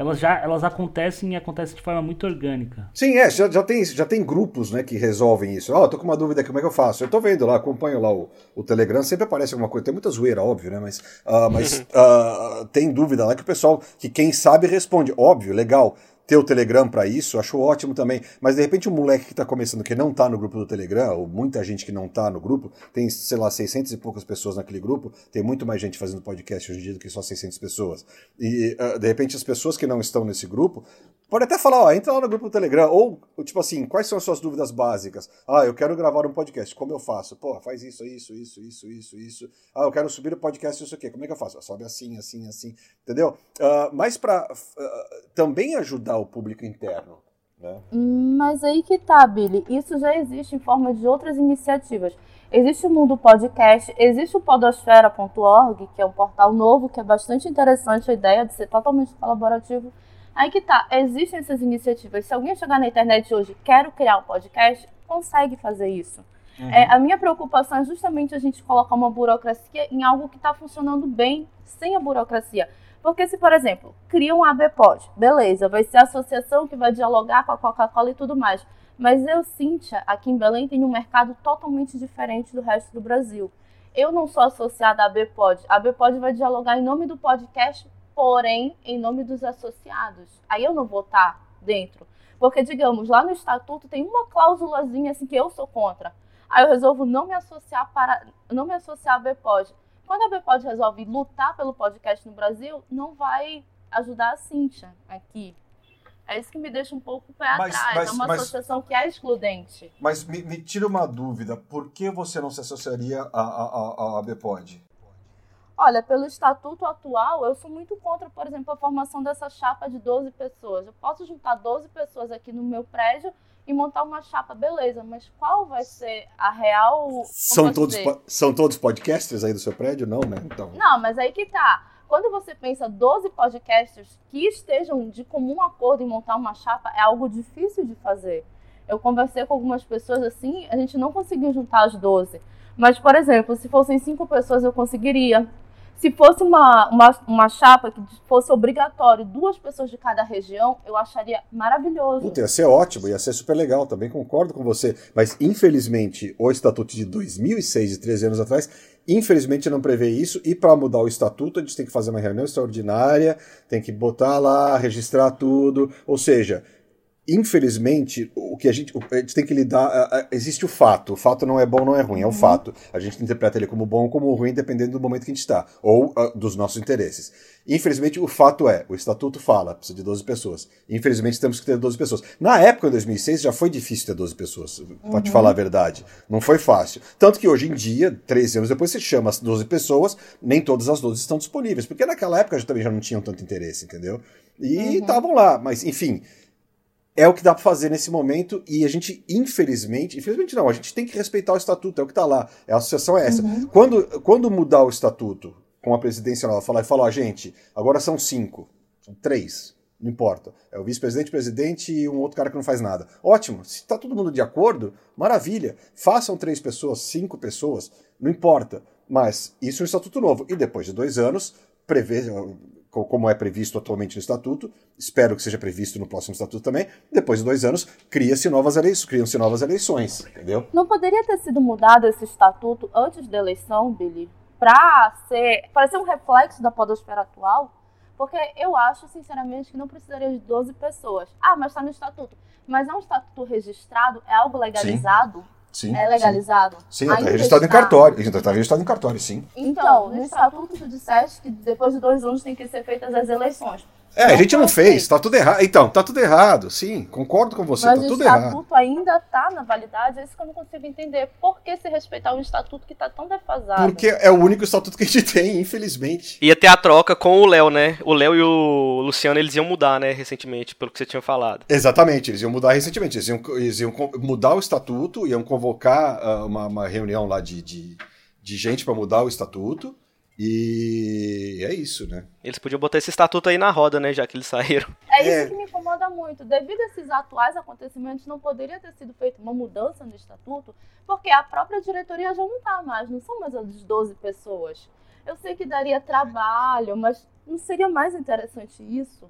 elas já elas acontecem e acontecem de forma muito orgânica. Sim, é, já, já, tem, já tem grupos né, que resolvem isso. Ó, oh, tô com uma dúvida aqui, como é que eu faço? Eu tô vendo lá, acompanho lá o, o Telegram, sempre aparece alguma coisa, tem muita zoeira, óbvio, né? Mas, uh, mas uh, [LAUGHS] tem dúvida lá que o pessoal, que quem sabe responde. Óbvio, legal ter o Telegram para isso, acho ótimo também. Mas de repente um moleque que está começando, que não está no grupo do Telegram, ou muita gente que não está no grupo, tem, sei lá, 600 e poucas pessoas naquele grupo, tem muito mais gente fazendo podcast hoje em dia do que só 600 pessoas. E uh, de repente as pessoas que não estão nesse grupo Pode até falar, ó, entra lá no grupo do Telegram, ou, tipo assim, quais são as suas dúvidas básicas? Ah, eu quero gravar um podcast, como eu faço? Pô, faz isso, isso, isso, isso, isso, isso. Ah, eu quero subir o podcast, isso aqui, como é que eu faço? Sobe assim, assim, assim, entendeu? Uh, mas para uh, ah, também ajudar o público interno, né? Mas aí que tá, Billy, isso já existe em forma de outras iniciativas. Existe o Mundo Podcast, existe o podosfera.org, que é um portal novo, que é bastante interessante a ideia de ser totalmente colaborativo Aí que tá, existem essas iniciativas. Se alguém chegar na internet hoje quero criar um podcast, consegue fazer isso. Uhum. É, a minha preocupação é justamente a gente colocar uma burocracia em algo que está funcionando bem sem a burocracia. Porque se, por exemplo, cria um ABPOD, beleza, vai ser a associação que vai dialogar com a Coca-Cola e tudo mais. Mas eu, Cíntia, aqui em Belém, tenho um mercado totalmente diferente do resto do Brasil. Eu não sou associada à ABPOD. A ABPOD vai dialogar em nome do podcast porém em nome dos associados. Aí eu não vou estar dentro. Porque, digamos, lá no estatuto tem uma cláusulazinha assim que eu sou contra. Aí eu resolvo não me associar para não me associar à BPOD. quando a BPOD resolve lutar pelo podcast no Brasil, não vai ajudar a Cíntia aqui. É isso que me deixa um pouco pé Mas- atrás. mas- é uma mas- associação que é excludente. Mas me, me tira uma dúvida, por que você não se associaria à, à, à, à BPOD? Olha, pelo estatuto atual, eu sou muito contra, por exemplo, a formação dessa chapa de 12 pessoas. Eu posso juntar 12 pessoas aqui no meu prédio e montar uma chapa, beleza, mas qual vai ser a real. São todos, são todos podcasters aí do seu prédio? Não, né? Então. Não, mas aí que tá. Quando você pensa 12 podcasters que estejam de comum acordo em montar uma chapa, é algo difícil de fazer. Eu conversei com algumas pessoas assim, a gente não conseguiu juntar as 12. Mas, por exemplo, se fossem cinco pessoas, eu conseguiria. Se fosse uma, uma, uma chapa que fosse obrigatório duas pessoas de cada região, eu acharia maravilhoso. Puta, ia ser ótimo, ia ser super legal, também concordo com você. Mas, infelizmente, o estatuto de 2006, de 13 anos atrás, infelizmente não prevê isso. E para mudar o estatuto, a gente tem que fazer uma reunião extraordinária, tem que botar lá, registrar tudo. Ou seja, infelizmente, o que a gente, a gente tem que lidar. a- a- Existe o fato. O fato não é bom, não é ruim, é o fato. A gente interpreta ele como bom ou como ruim, dependendo do momento que a gente está, ou ah, dos nossos interesses. Infelizmente, o fato é: o estatuto fala, precisa de 12 pessoas. Infelizmente, temos que ter 12 pessoas. Na época, em 2006, já foi difícil ter 12 pessoas, pra te falar a verdade. Não foi fácil. Tanto que hoje em dia, 13 anos depois, você chama as 12 pessoas, nem todas as 12 estão disponíveis, porque naquela época já, também já não tinham tanto interesse, entendeu? E estavam lá, mas enfim é o que dá pra fazer nesse momento e a gente, infelizmente, infelizmente não, a gente tem que respeitar o estatuto, é o que tá lá, a associação é essa. Quando, quando mudar o estatuto com a presidência nova, falar e falar, ó, gente, agora são cinco, são três, não importa. É o vice-presidente, presidente e um outro cara que não faz nada. Ótimo, se tá todo mundo de acordo, maravilha. Façam três pessoas, cinco pessoas, não importa. Mas isso é um estatuto novo. E depois de dois anos, prevê, como é previsto atualmente no estatuto, espero que seja previsto no próximo estatuto também, depois de dois anos, cria-se novas eleições, criam-se novas eleições, entendeu? Não poderia ter sido mudado esse estatuto antes da eleição, Billy, para ser, para ser um reflexo da podosfera atual? Porque eu acho, sinceramente, que não precisaria de 12 pessoas. Ah, mas está no estatuto. Mas é um estatuto registrado? É algo legalizado? Sim. É legalizado? Sim, sim está registrado em cartório. Está registrado em cartório, sim. Então, no estatuto tu disseste que depois de dois anos tem que ser feitas as eleições. É, a gente não fez, feito. tá tudo errado. Então, tá tudo errado, sim, concordo com você, Mas tá o tudo errado. estatuto ainda está na validade, é isso que eu não consigo entender. Por que se respeitar um estatuto que está tão defasado? Porque é o único estatuto que a gente [LAUGHS] tem, infelizmente. Ia ter a troca com o Léo, né? O Léo e o Luciano, eles iam mudar, né, recentemente, pelo que você tinha falado. Exatamente, eles iam mudar recentemente. Eles iam, eles iam mudar o estatuto, iam convocar ah, uma, uma reunião lá de, de, de gente para mudar o estatuto. E é isso, né? Eles podiam botar esse estatuto aí na roda, né, já que eles saíram. É isso É. que me incomoda muito. Devido a esses atuais acontecimentos, não poderia ter sido feita uma mudança no estatuto, porque a própria diretoria já não está mais, não são mais as 12 pessoas. Eu sei que daria trabalho, mas não seria mais interessante isso?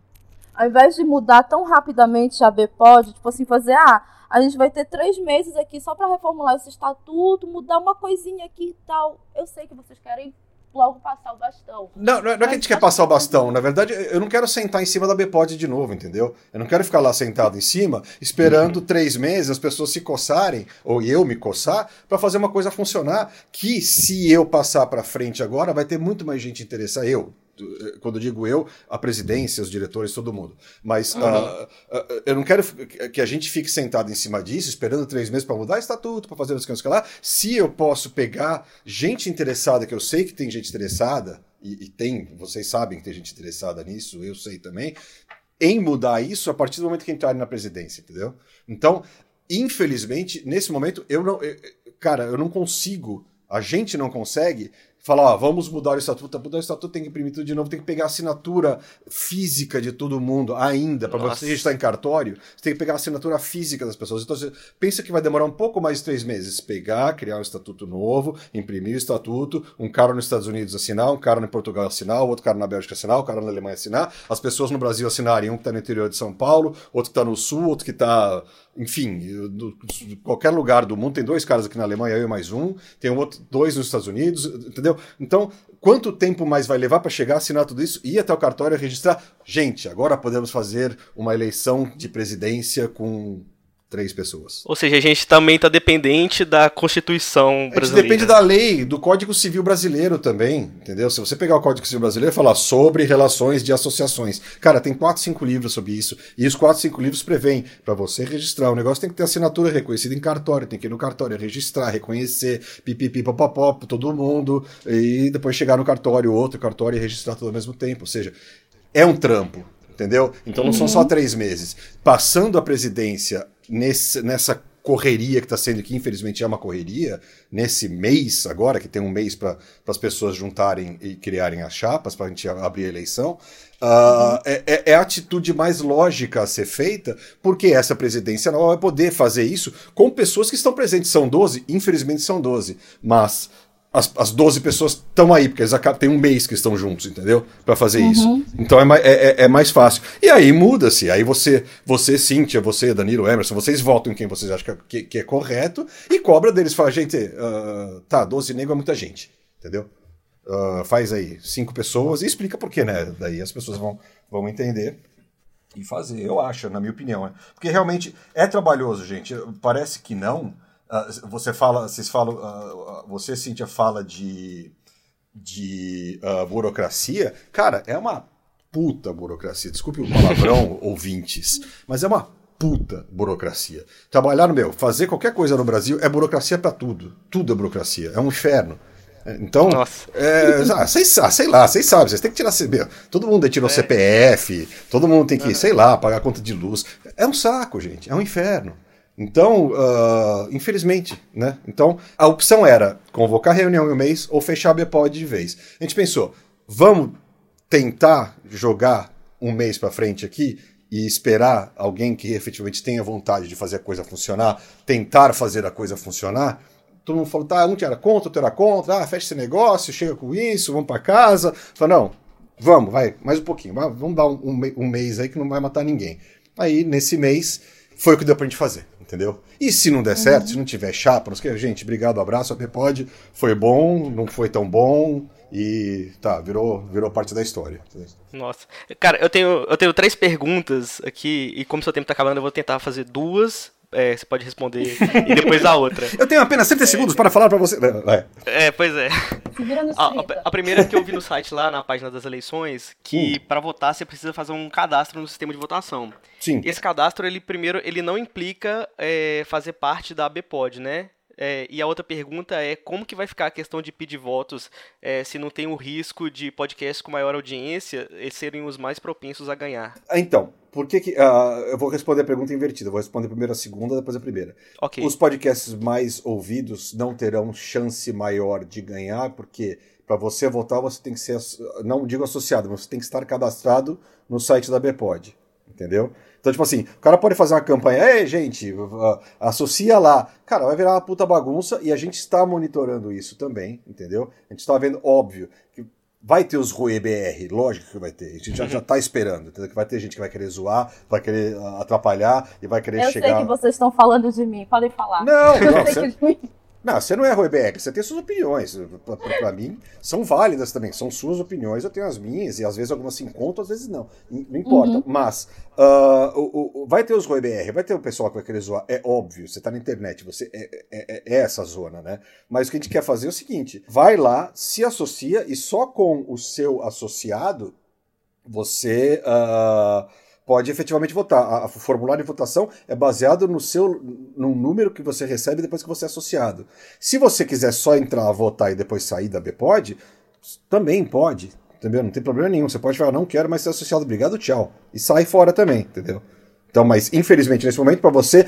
Ao invés de mudar tão rapidamente a BPOD, tipo assim, fazer, ah, a gente vai ter três meses aqui só para reformular esse estatuto, mudar uma coisinha aqui e tal. Eu sei que vocês querem logo passar o bastão. Não, não é, não é que a gente quer passar o bastão. Na verdade, eu não quero sentar em cima da Bpod de novo, entendeu? Eu não quero ficar lá sentado em cima, esperando três meses as pessoas se coçarem, ou eu me coçar, para fazer uma coisa funcionar. Que se eu passar para frente agora, vai ter muito mais gente interessada. Eu. Quando eu digo eu, a presidência, os diretores, todo mundo. Mas ah, ah, eu não quero que a gente fique sentado em cima disso, esperando três meses para mudar estatuto, para fazer as coisas lá. Se eu posso pegar gente interessada, que eu sei que tem gente interessada, e, e tem, vocês sabem que tem gente interessada nisso, eu sei também, em mudar isso a partir do momento que entrarem na presidência, entendeu? Então, infelizmente, nesse momento, eu não. eu- cara, eu não consigo, a gente não consegue falar, ó, vamos mudar o estatuto, mudar o estatuto tem que imprimir tudo de novo, tem que pegar a assinatura física de todo mundo ainda, para você registrar em cartório, você tem que pegar a assinatura física das pessoas. Então você pensa que vai demorar um pouco mais de três meses pegar, criar um estatuto novo, imprimir o estatuto, um cara nos Estados Unidos assinar, um cara em Portugal assinar, outro cara na Bélgica assinar, um cara na Alemanha assinar, as pessoas no Brasil assinarem, um que está no interior de São Paulo, outro que está no sul, outro que está enfim, do- qualquer lugar do mundo, tem dois caras aqui na Alemanha, eu e mais um, tem outro, dois nos Estados Unidos, entendeu? Então, quanto tempo mais vai levar para chegar, assinar tudo isso, ir até o cartório registrar? Gente, agora podemos fazer uma eleição de presidência com três pessoas. Ou seja, a gente também está dependente da Constituição brasileira. Depende da lei, do Código Civil brasileiro também, entendeu? Se você pegar o Código Civil brasileiro e falar sobre relações de associações, cara, tem quatro, cinco livros sobre isso, e os quatro, cinco livros prevêem para você registrar. O negócio tem que ter assinatura reconhecida em cartório, tem que ir no cartório registrar, reconhecer, pipipi, papapó, todo mundo, e depois chegar no cartório, outro cartório e registrar tudo ao mesmo tempo. Ou seja, é um trampo, entendeu? Então não uhum. são só três meses. Passando a presidência nesse, nessa correria que está sendo, que infelizmente é uma correria, nesse mês agora, que tem um mês para as pessoas juntarem e criarem as chapas, para a gente abrir a eleição, uh, uhum. é, é, é, a atitude mais lógica a ser feita, porque essa presidência não vai poder fazer isso com pessoas que estão presentes. São 12, infelizmente são 12, mas as, as 12 pessoas estão aí, porque eles acabam, tem um mês que estão juntos, entendeu? Para fazer uhum. isso. Então é, é, é, é, mais fácil. E aí muda-se. Aí você, você, Cíntia, você, Danilo, Emerson, vocês votam em quem vocês acham que, é, que, que é correto e cobra deles. Fala, gente, uh, tá, 12 negros é muita gente, entendeu? Uh, faz aí cinco pessoas e explica por quê, né? Daí as pessoas vão, vão entender e fazer, eu acho, na minha opinião. Né? Porque realmente é trabalhoso, gente. Parece que não. Uh, você fala, vocês falam, uh, você, Cíntia, fala de, de uh, burocracia. Cara, é uma puta burocracia. Desculpe o palavrão, [LAUGHS] ouvintes, mas é uma puta burocracia. Trabalhar no meu, fazer qualquer coisa no Brasil é burocracia para tudo. Tudo é burocracia. É um inferno. Então, é, ah, ah, sei lá, vocês sabem, vocês têm que tirar CB. Todo mundo tirou é. CPF, todo mundo tem que, uhum. sei lá, pagar conta de luz. É um saco, gente, é um inferno. Então, uh, infelizmente, né? Então, a opção era convocar reunião em um mês ou fechar a Bpod de vez. A gente pensou, vamos tentar jogar um mês para frente aqui e esperar alguém que efetivamente tenha vontade de fazer a coisa funcionar, tentar fazer a coisa funcionar. Todo mundo falou, tá, um era contra, outro era contra, ah, fecha esse negócio, chega com isso, vamos para casa. Falei, não, vamos, vai, mais um pouquinho, vamos dar um, um, um mês aí que não vai matar ninguém. Aí, nesse mês, foi o que deu pra gente fazer entendeu? E se não der uhum. certo, se não tiver chapa, não gente, obrigado, abraço, até pode, foi bom, não foi tão bom e tá, virou, virou parte da história. Nossa. Cara, eu tenho, eu tenho três perguntas aqui e como seu tempo tá acabando, eu vou tentar fazer duas é, você pode responder [LAUGHS] e depois a outra. Eu tenho apenas 30 segundos para falar para você. Vai. É, pois é. A, a, primeira que eu vi no site lá, na página das eleições, que hum. para votar você precisa fazer um cadastro no sistema de votação. Sim. Esse cadastro, ele primeiro, ele não implica é, fazer parte da ABPOD, né? É, e a outra pergunta é como que vai ficar a questão de pedir votos é, se não tem o risco de podcasts com maior audiência serem os mais propensos a ganhar? Então, por que que... Uh, eu vou responder a pergunta invertida. Eu vou responder primeiro a segunda, depois a primeira. Okay. Os podcasts mais ouvidos não terão chance maior de ganhar, porque para você votar você tem que ser, não digo associado, mas você tem que estar cadastrado no site da Bpod, entendeu? Então, tipo assim, o cara pode fazer uma campanha, ei, gente, associa lá. Cara, vai virar uma puta bagunça e a gente está monitorando isso também, entendeu? A gente está vendo, óbvio, que vai ter os Rui BR, lógico que vai ter. A gente já, já tá esperando, entendeu? Que vai ter gente que vai querer zoar, vai querer atrapalhar e vai querer eu chegar. Eu sei que vocês estão falando de mim, podem falar. Não, não, você... Não, você não é BR, você tem suas opiniões. Para mim, são válidas também. São suas opiniões, eu tenho as minhas, e às vezes algumas se encontram, às vezes não. Não importa. Uhum. Mas uh, o, o, vai ter os BR, vai ter o pessoal que vai querer zoar. É óbvio, você tá na internet, você é, é, é, é, essa zona, né? Mas o que a gente quer fazer é o seguinte: vai lá, se associa, e só com o seu associado você. Uh, pode efetivamente votar. o formulário de votação é baseado no seu no número que você recebe depois que você é associado. Se você quiser só entrar, votar e depois sair da BPOD, também pode, entendeu? Não tem problema nenhum. Você pode falar, não quero mais ser associado, obrigado, tchau. E sai fora também, entendeu? Então, mas infelizmente, nesse momento, para você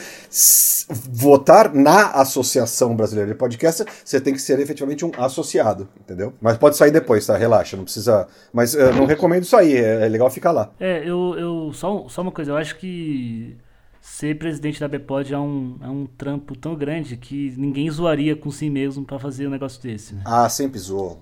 votar na Associação Brasileira de Podcast, você tem que ser efetivamente um associado, entendeu? Mas pode sair depois, tá? Relaxa, não precisa. Mas eu não recomendo sair, é, é legal ficar lá. É, eu. eu só, só uma coisa, eu acho que ser presidente da Bpod é um, é um trampo tão grande que ninguém zoaria com si mesmo para fazer um negócio desse. Né? Ah, sempre zoou.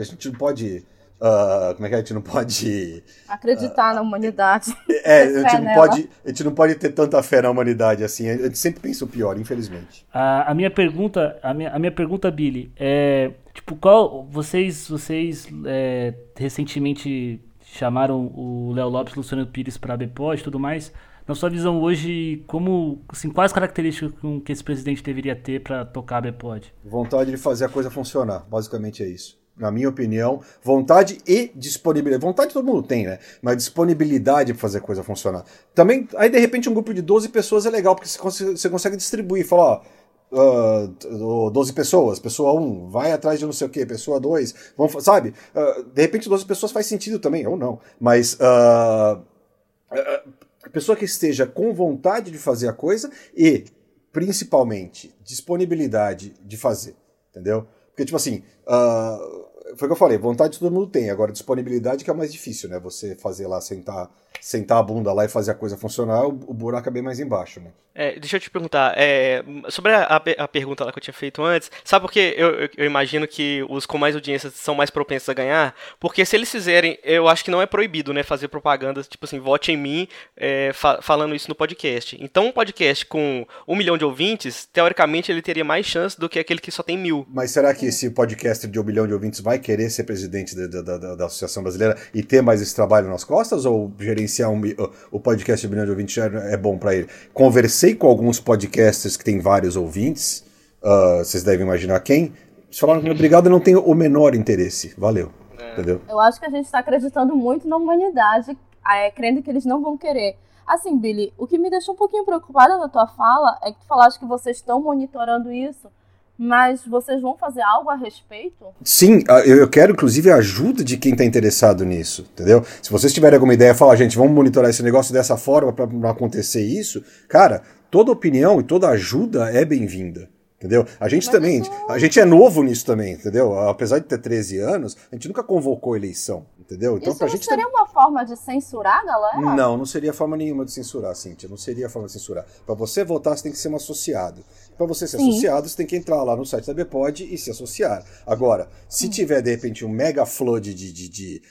A gente não pode Uh, como é que é? a gente não pode. Acreditar uh, na humanidade. [LAUGHS] É, a gente, não pode, a gente não pode ter tanta fé na humanidade assim. A gente sempre pensa o pior, infelizmente. A, a minha pergunta, a minha, a minha pergunta, Billy, é. Tipo, qual. Vocês, vocês é, recentemente chamaram o Léo Lopes e o Luciano Pires para a Bpod e tudo mais. na sua visão hoje, como, assim, quais características que esse presidente deveria ter para tocar a BPOD? Vontade de fazer a coisa funcionar, basicamente é isso. Na minha opinião, vontade e disponibilidade. Vontade todo mundo tem, né? Mas disponibilidade para fazer a coisa funcionar. Também, aí de repente um grupo de 12 pessoas é legal, porque você consegue distribuir, falar, ó, uh, 12 pessoas, pessoa 1, vai atrás de não sei o que, pessoa 2, vamos, sabe? Uh, de repente 12 pessoas faz sentido também, ou não. Mas uh, a pessoa que esteja com vontade de fazer a coisa e, principalmente, disponibilidade de fazer, entendeu? Porque, tipo assim, uh, foi o que eu falei, vontade todo mundo tem, agora disponibilidade que é mais difícil, né? Você fazer lá, sentar, sentar a bunda lá e fazer a coisa funcionar, o, o buraco é bem mais embaixo, né? É, deixa eu te perguntar, é, sobre a, a, pergunta lá que eu tinha feito antes, sabe por que eu, eu, eu, imagino que os com mais audiência são mais propensos a ganhar? Porque se eles fizerem, eu acho que não é proibido, né, fazer propaganda, tipo assim, vote em mim, é, fa falando isso no podcast. Então, um podcast com um milhão de ouvintes, teoricamente ele teria mais chance do que aquele que só tem mil. Mas será que esse podcast de um milhão de ouvintes vai querer ser presidente da, da, da, da Associação Brasileira e ter mais esse trabalho nas costas? Ou gerenciar um, o podcast de milhão de ouvintes é, bom para ele? Conversar conversei com alguns podcasters que têm vários ouvintes, uh, vocês devem imaginar quem. Eles falaram que obrigado, não tenho o menor interesse. Valeu. É. Entendeu? Eu acho que a gente está acreditando muito na humanidade, é, crendo que eles não vão querer. Assim, Billy, o que me deixou um pouquinho preocupada na tua fala é que tu falaste que vocês estão monitorando isso. Mas vocês vão fazer algo a respeito? Sim, eu quero inclusive a ajuda de quem está interessado nisso, entendeu? Se vocês tiverem alguma ideia, falar, gente, vamos monitorar esse negócio dessa forma para acontecer isso, cara, toda opinião e toda ajuda é bem-vinda. Entendeu? A gente Mas também, isso... a gente é novo nisso também, entendeu? Apesar de ter 13 anos, a gente nunca convocou eleição, entendeu? Então, Isso pra não gente seria uma forma de censurar, galera? Não, não seria forma nenhuma de censurar, Cíntia. Não seria forma de censurar. Para você votar, você tem que ser um associado. Para você ser Sim. associado, você tem que entrar lá no site da Bpod e se associar. Agora, se tiver, de repente, um mega flood de. de, de,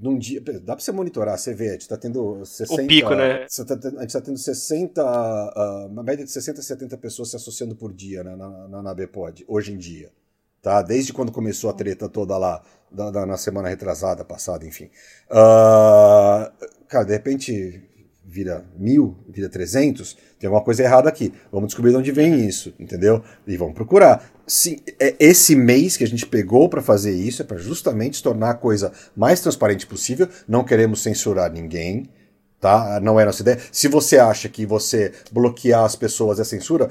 num dia. Dá para você monitorar, você vê, a gente está tendo 60. O pico, né? Tá, a gente está tendo 60. Uh, uma média de 60 a 70 pessoas se associando por dia na, na, na, na Bpod, hoje em dia. Tá? Desde quando começou a treta toda lá, da, da, na semana retrasada, passada, enfim. Uh, cara, de repente vira mil, vira trezentos, tem alguma coisa errada aqui. Vamos descobrir de onde vem isso, entendeu? E vamos procurar. Sim, é esse mês que a gente pegou para fazer isso é para justamente tornar a coisa mais transparente possível. Não queremos censurar ninguém, tá? Não é nossa ideia. Se você acha que você bloquear as pessoas é censura,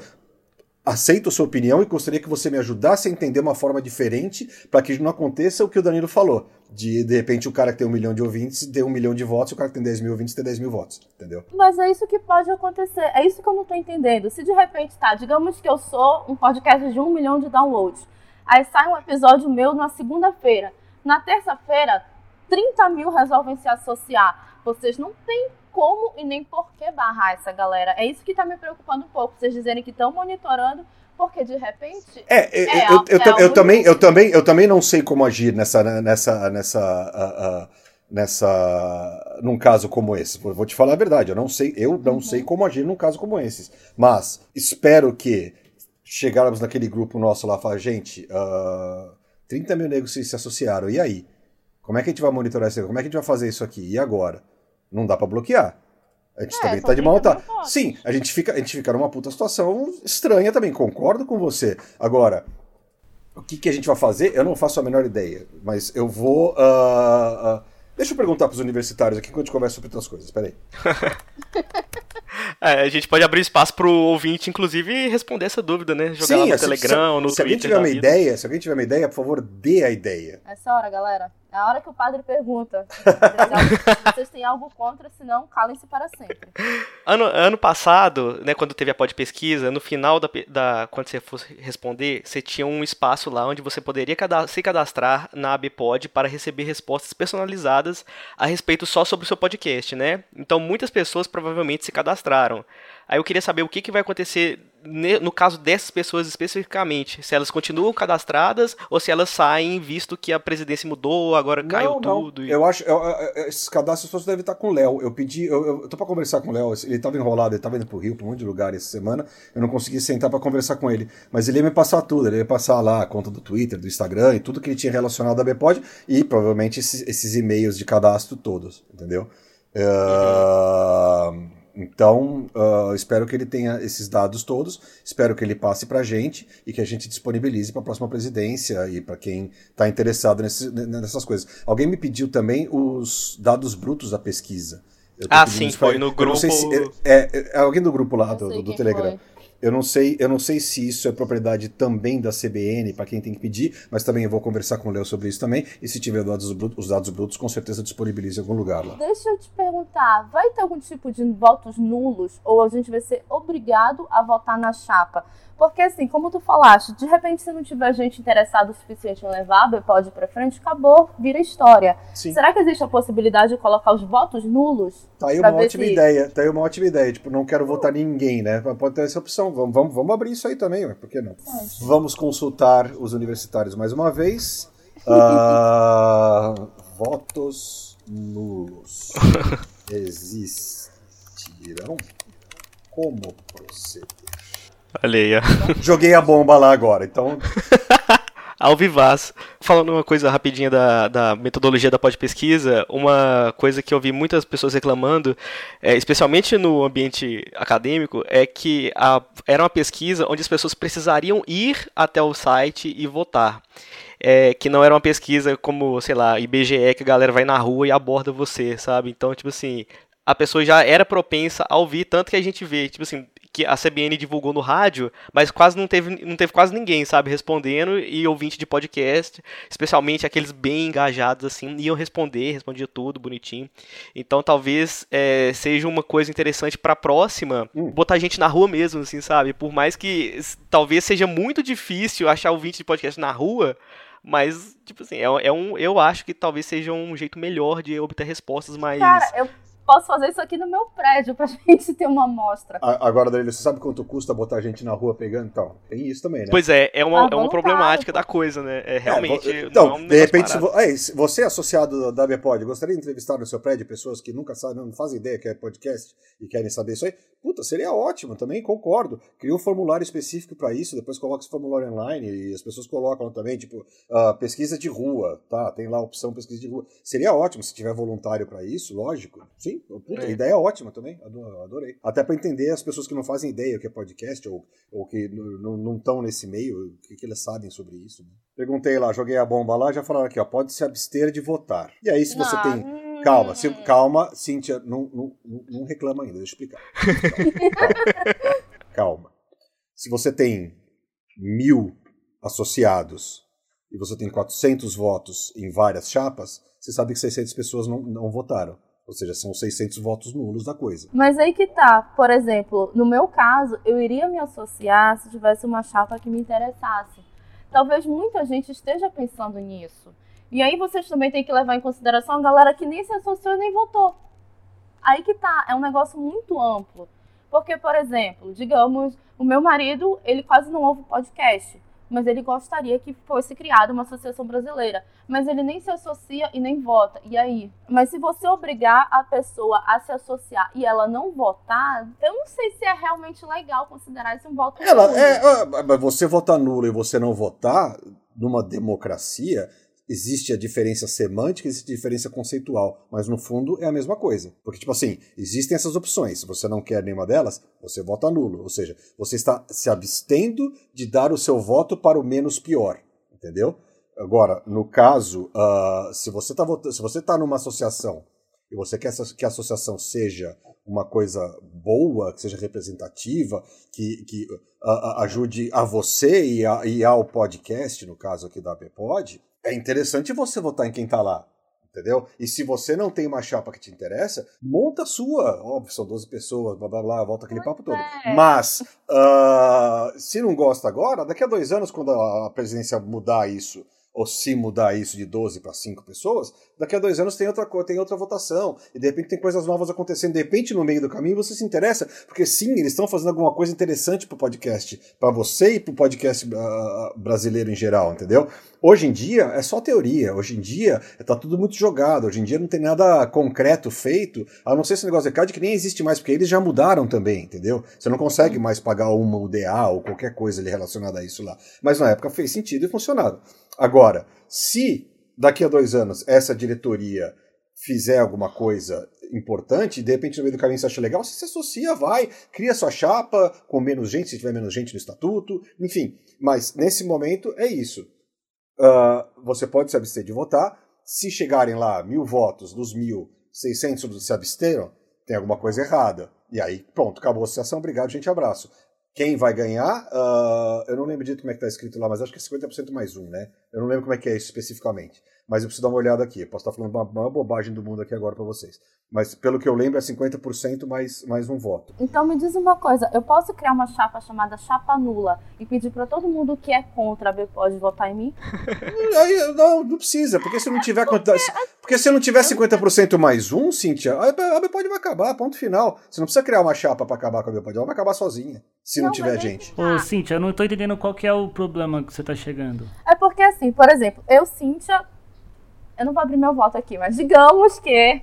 aceito a sua opinião e gostaria que você me ajudasse a entender uma forma diferente para que não aconteça o que o Danilo falou. De, de repente, o cara que tem um milhão de ouvintes ter um milhão de votos o cara que tem 10 mil ouvintes ter 10 mil votos, entendeu? Mas é isso que pode acontecer. É isso que eu não tô entendendo. Se de repente, tá, digamos que eu sou um podcast de um milhão de downloads. Aí sai um episódio meu na segunda-feira. Na terça-feira, 30 mil resolvem se associar. Vocês não têm como e nem por que barrar essa galera. É isso que tá me preocupando um pouco. Vocês dizerem que estão monitorando, porque de repente. É, é eu, eu, eu, eu também, eu, também, eu também não sei como agir nessa. nessa, nessa uh, uh, nessa num caso como esse. Vou te falar a verdade, eu não sei, eu não uhum. sei como agir num caso como esse. Mas espero que chegarmos naquele grupo nosso lá, falar, gente, uh, 30 mil negros se, se associaram, e aí? Como é que a gente vai monitorar isso? Como é que a gente vai fazer isso aqui? E agora? Não dá para bloquear. A gente é, também tá de mal tá. Sim, a gente, fica, a gente fica numa puta situação estranha também, concordo com você. Agora, o que, que a gente vai fazer? Eu não faço a menor ideia, mas eu vou. Uh, uh, deixa eu perguntar pros universitários aqui enquanto a gente conversa sobre outras coisas, peraí. [LAUGHS] É, a gente pode abrir espaço pro ouvinte, inclusive, responder essa dúvida, né? Jogar Sim, lá no se, Telegram, se, no se Twitter. Alguém tiver uma ideia, se alguém tiver uma ideia, por favor, dê a ideia. Essa hora, galera. É a hora que o padre pergunta. Vocês [LAUGHS] têm algo contra, senão calem-se para sempre. Ano, ano passado, né, quando teve a pod pesquisa, no final da, da quando você fosse responder, você tinha um espaço lá onde você poderia se cadastrar na ABPod para receber respostas personalizadas a respeito só sobre o seu podcast, né? Então muitas pessoas provavelmente se cadastraram. Aí eu queria saber o que, que vai acontecer no caso dessas pessoas especificamente, se elas continuam cadastradas ou se elas saem, visto que a presidência mudou, agora caiu não, tudo. E... Eu acho, eu, eu, esses cadastros todos devem estar com o Léo. Eu pedi, eu, eu tô para conversar com o Léo, ele estava enrolado, ele estava indo pro Rio, para um monte de lugar essa semana, eu não consegui sentar para conversar com ele, mas ele ia me passar tudo, ele ia passar lá a conta do Twitter, do Instagram e tudo que ele tinha relacionado à Bpod e provavelmente esses, esses e-mails de cadastro todos, entendeu? Uh Então, uh, espero que ele tenha esses dados todos, espero que ele passe para a gente e que a gente disponibilize para a próxima presidência e para quem está interessado nesse, nessas coisas. Alguém me pediu também os dados brutos da pesquisa. Ah, sim, foi no grupo. Se, é, é, é, alguém do grupo lá do, do, do Telegram. Foi. Eu não sei, eu não sei se isso é propriedade também da CBN, para quem tem que pedir, mas também eu vou conversar com o Léo sobre isso também. E se tiver dados brutos, os dados brutos, com certeza disponibilize em algum lugar lá. Deixa eu te perguntar, vai ter algum tipo de votos nulos ou a gente vai ser obrigado a votar na chapa? Porque, assim, como tu falaste, de repente, se não tiver gente interessada o suficiente em levar a Bpod para frente, acabou, vira história. Sim. Será que existe a possibilidade de colocar os votos nulos? Tá aí uma ótima se... ideia. Tá aí uma ótima ideia. Tipo, não quero votar ninguém, né? Pode ter essa opção. Vamos, vamos, vamos abrir isso aí também, por que não? Pode. Vamos consultar os universitários mais uma vez. Uh, [LAUGHS] votos nulos [LAUGHS] existirão? Como proceder? Olha aí, ó. [LAUGHS] Joguei a bomba lá agora, então. [LAUGHS] Ao vivaz. Falando uma coisa rapidinha da, da metodologia da pós-pesquisa, uma coisa que eu vi muitas pessoas reclamando, é, especialmente no ambiente acadêmico, é que a, era uma pesquisa onde as pessoas precisariam ir até o site e votar. É, que não era uma pesquisa como, sei lá, IBGE, que a galera vai na rua e aborda você, sabe? Então, tipo assim, a pessoa já era propensa a ouvir, tanto que a gente vê, tipo assim, que a CBN divulgou no rádio, mas quase não teve, não teve quase ninguém, sabe, respondendo e ouvinte de podcast, especialmente aqueles bem engajados assim, iam responder, respondia tudo bonitinho. Então talvez é, seja uma coisa interessante para a próxima, hum. botar gente na rua mesmo, assim, sabe? Por mais que talvez seja muito difícil achar ouvinte de podcast na rua, mas, tipo assim, é, é, um, eu acho que talvez seja um jeito melhor de obter respostas mais. Cara, eu posso fazer isso aqui no meu prédio pra [LAUGHS] gente ter uma amostra. Agora, Danilo, você sabe quanto custa botar a gente na rua pegando? Então, tem isso também, né? Pois é, é uma, ah, é uma problemática da coisa, né? É realmente. É, então, é um de repente, se, você é associado da BPod, gostaria de entrevistar no seu prédio pessoas que nunca sabem, não fazem ideia que é podcast e querem saber isso aí? Puta, seria ótimo também, concordo. Cria um formulário específico para isso, depois coloca esse formulário online e as pessoas colocam também, tipo, uh, pesquisa de rua, tá? Tem lá a opção pesquisa de rua. Seria ótimo se tiver voluntário para isso, lógico. Sim, puta, é. ideia ótima também, adorei. Até para entender as pessoas que não fazem ideia o que é podcast ou, ou que não estão nesse meio, o que, que eles sabem sobre isso. Né? Perguntei lá, joguei a bomba lá, já falaram aqui, ó, pode se abster de votar. E aí, se você ah, tem. Calma, se, calma, Cíntia, não, não, não reclama ainda, deixa eu explicar. Calma, [LAUGHS] calma. Se você tem mil associados e você tem 400 votos em várias chapas, você sabe que 600 pessoas não, não votaram. Ou seja, são 600 votos nulos da coisa. Mas aí que tá. Por exemplo, no meu caso, eu iria me associar se tivesse uma chapa que me interessasse. Talvez muita gente esteja pensando nisso. E aí vocês também têm que levar em consideração a galera que nem se associou nem votou. Aí que tá. É um negócio muito amplo. Porque, por exemplo, digamos, o meu marido, ele quase não ouve podcast mas ele gostaria que fosse criada uma associação brasileira. Mas ele nem se associa e nem vota. E aí? Mas se você obrigar a pessoa a se associar e ela não votar, eu não sei se é realmente legal considerar isso um voto ela, nulo. É, você votar nulo e você não votar numa democracia existe a diferença semântica, existe a diferença conceitual, mas no fundo é a mesma coisa. Porque, tipo assim, existem essas opções. Se você não quer nenhuma delas, você vota nulo. Ou seja, você está se abstendo de dar o seu voto para o menos pior. Entendeu? Agora, no caso, uh, se você está se você tá numa associação e você quer que a associação seja uma coisa boa, que seja representativa, que, que uh, ajude a você e, a, e ao podcast, no caso aqui da ABPod, é interessante você votar em quem tá lá. Entendeu? E se você não tem uma chapa que te interessa, monta a sua. Óbvio, são 12 pessoas, blá blá blá, volta aquele papo todo. É. Mas, uh, se não gosta agora, daqui a dois anos, quando a presidência mudar isso, ou se mudar isso de 12 para 5 pessoas, daqui a dois anos tem outra, tem outra votação. E de repente tem coisas novas acontecendo. De repente, no meio do caminho, você se interessa. Porque sim, eles estão fazendo alguma coisa interessante pro podcast. para você e pro podcast uh, brasileiro em geral, entendeu? Hoje em dia é só teoria. Hoje em dia tá tudo muito jogado. Hoje em dia não tem nada concreto feito. A não ser esse negócio de CAD que nem existe mais, porque eles já mudaram também, entendeu? Você não consegue mais pagar uma UDA ou qualquer coisa relacionada a isso lá. Mas na época fez sentido e funcionava. Agora, se daqui a dois anos essa diretoria fizer alguma coisa importante, de repente no meio do caminho você acha legal, você se associa, vai, cria sua chapa com menos gente, se tiver menos gente no estatuto, enfim. Mas nesse momento é isso. Uh, você pode se abster de votar. Se chegarem lá mil votos, dos mil, 600 se absteram, tem alguma coisa errada. E aí, pronto, acabou a associação, obrigado, gente, abraço. Quem vai ganhar, uh, eu não lembro de como é que está escrito lá, mas acho que é 50% mais um, né? Eu não lembro como é que é isso especificamente mas eu preciso dar uma olhada aqui. Eu posso estar falando uma maior bobagem do mundo aqui agora para vocês. Mas pelo que eu lembro é 50% mais, mais um voto. Então me diz uma coisa, eu posso criar uma chapa chamada chapa nula e pedir para todo mundo que é contra a BPOD votar em mim? [LAUGHS] Aí, não, não precisa, porque se não tiver porque, porque se não tiver 50% mais um, Cíntia, a BPOD vai acabar, ponto final. Você não precisa criar uma chapa para acabar com a BPOD, ela vai acabar sozinha, se não, não tiver gente. Ô, Cíntia, eu não tô entendendo qual que é o problema que você tá chegando. É porque assim, por exemplo, eu, Cíntia, eu não vou abrir meu voto aqui, mas digamos que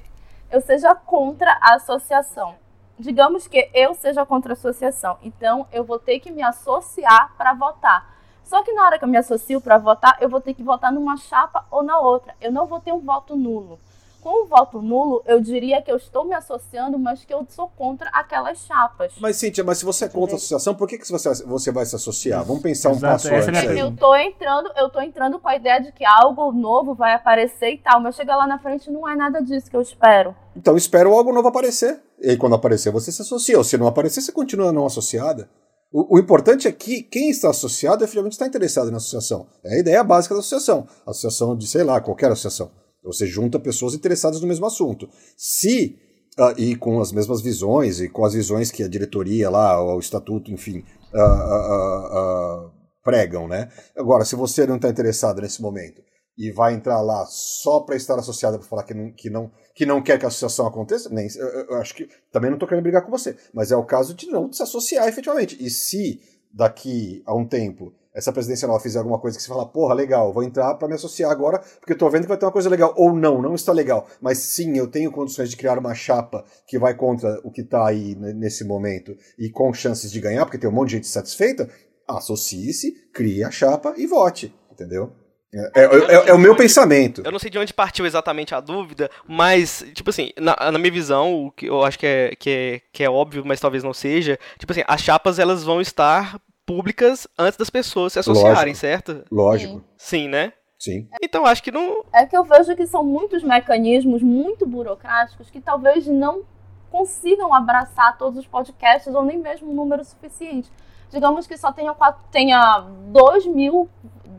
eu seja contra a associação. Digamos que eu seja contra a associação. Então, eu vou ter que me associar para votar. Só que na hora que eu me associo para votar, eu vou ter que votar numa chapa ou na outra. Eu não vou ter um voto nulo. Com o voto nulo, eu diria que eu estou me associando, mas que eu sou contra aquelas chapas. Mas, Cíntia, mas se você é contra a associação, por que, que você, você vai se associar? Vamos pensar um passo antes é aí. Eu tô entrando, eu tô entrando com a ideia de que algo novo vai aparecer e tal, mas chega lá na frente não é nada disso que eu espero. Então espero algo novo aparecer. E aí, quando aparecer, você se associa. Ou se não aparecer, você continua não associada. O, o, importante é que quem está associado efetivamente está interessado na associação. É a ideia básica da associação. Associação de, sei lá, qualquer associação. Você junta pessoas interessadas no mesmo assunto. Se Uh, e com as mesmas visões, e com as visões que a diretoria lá, o estatuto, enfim, uh, uh, pregam, né? Agora, se você não está interessado nesse momento e vai entrar lá só para estar associado para falar que não, que, não, que não quer que a associação aconteça, nem, eu, eu acho que também não estou querendo brigar com você, mas é o caso de não se associar efetivamente. E se daqui a um tempo essa presidência nova fizer alguma coisa que você fala, porra, legal, vou entrar para me associar agora, porque eu tô vendo que vai ter uma coisa legal. Ou não, não está legal. Mas sim, eu tenho condições de criar uma chapa que vai contra o que está aí nesse momento e com chances de ganhar, porque tem um monte de gente satisfeita, associe-se, crie a chapa e vote, entendeu? É, é, é, é, o meu pensamento. Eu não sei de onde partiu exatamente a dúvida, mas, tipo assim, na, na, minha visão, o que eu acho que é, que, é, que é óbvio, mas talvez não seja, tipo assim, as chapas elas vão estar públicas antes das pessoas se associarem, Lógico. certo? Lógico. Sim, né? Sim. Então acho que não. É que eu vejo que são muitos mecanismos muito burocráticos que talvez não consigam abraçar todos os podcasts ou nem mesmo um número suficiente. Digamos que só tenha, quatro, tenha 2 mil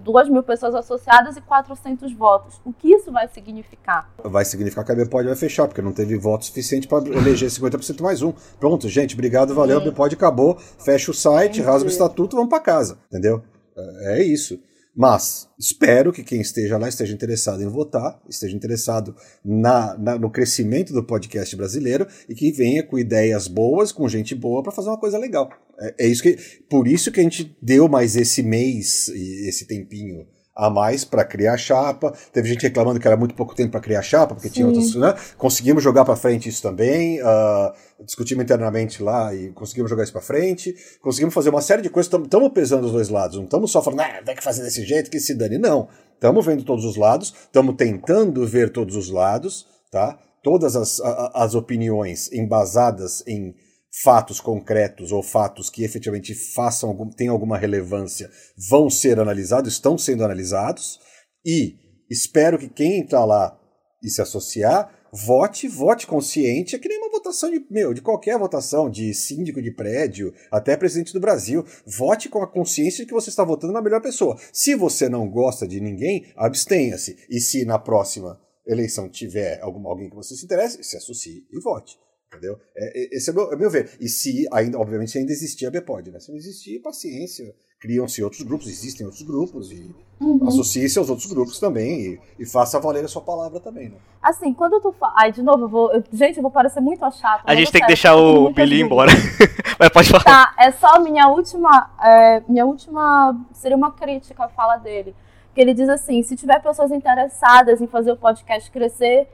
2 mil pessoas associadas e 400 votos. O que isso vai significar? Vai significar que a Bpod vai fechar, porque não teve voto suficiente para eleger 50% mais um. Pronto, gente, obrigado, valeu, a Bpod acabou, fecha o site, rasga o estatuto, vamos para casa, entendeu? É, é isso. Mas espero que quem esteja lá esteja interessado em votar, esteja interessado na, na, no crescimento do podcast brasileiro e que venha com ideias boas, com gente boa para fazer uma coisa legal. É, é, isso que, por isso que a gente deu mais esse mês, esse tempinho a mais para criar chapa. Teve gente reclamando que era muito pouco tempo para criar chapa, porque Sim. tinha outras. Né? Conseguimos jogar para frente isso também. Uh, discutimos internamente lá e conseguimos jogar isso para frente. Conseguimos fazer uma série de coisas. Estamos pesando os dois lados. Não estamos só falando, ah, tem que fazer desse jeito que se dane. Não. Estamos vendo todos os lados. Estamos tentando ver todos os lados. tá? Todas as, as opiniões embasadas em fatos concretos ou fatos que efetivamente façam algum, tenham alguma relevância vão ser analisados, estão sendo analisados, e espero que quem entrar lá e se associar vote, vote consciente, é que nem uma votação de, meu, de qualquer votação, de síndico de prédio, até presidente do Brasil. Vote com a consciência de que você está votando na melhor pessoa. Se você não gosta de ninguém, abstenha-se. E se na próxima eleição tiver algum, alguém que você se interesse, se associe e vote. Entendeu? É, é, esse é o meu, é meu ver. E se ainda, obviamente, se ainda existir a Bpod, né? Se não existir, paciência. Criam-se outros grupos, existem outros grupos, e uhum. associe-se aos outros grupos também e, e, faça valer a sua palavra também, né? Assim, quando tu fala. Ai, de novo, eu vou. Eu, gente, eu vou parecer muito chato. A gente tem que deixar o Billy embora. [LAUGHS] Mas pode falar. Tá, é só minha última. É, minha última. Seria uma crítica à fala dele. Que ele diz assim: se tiver pessoas interessadas em fazer o podcast crescer,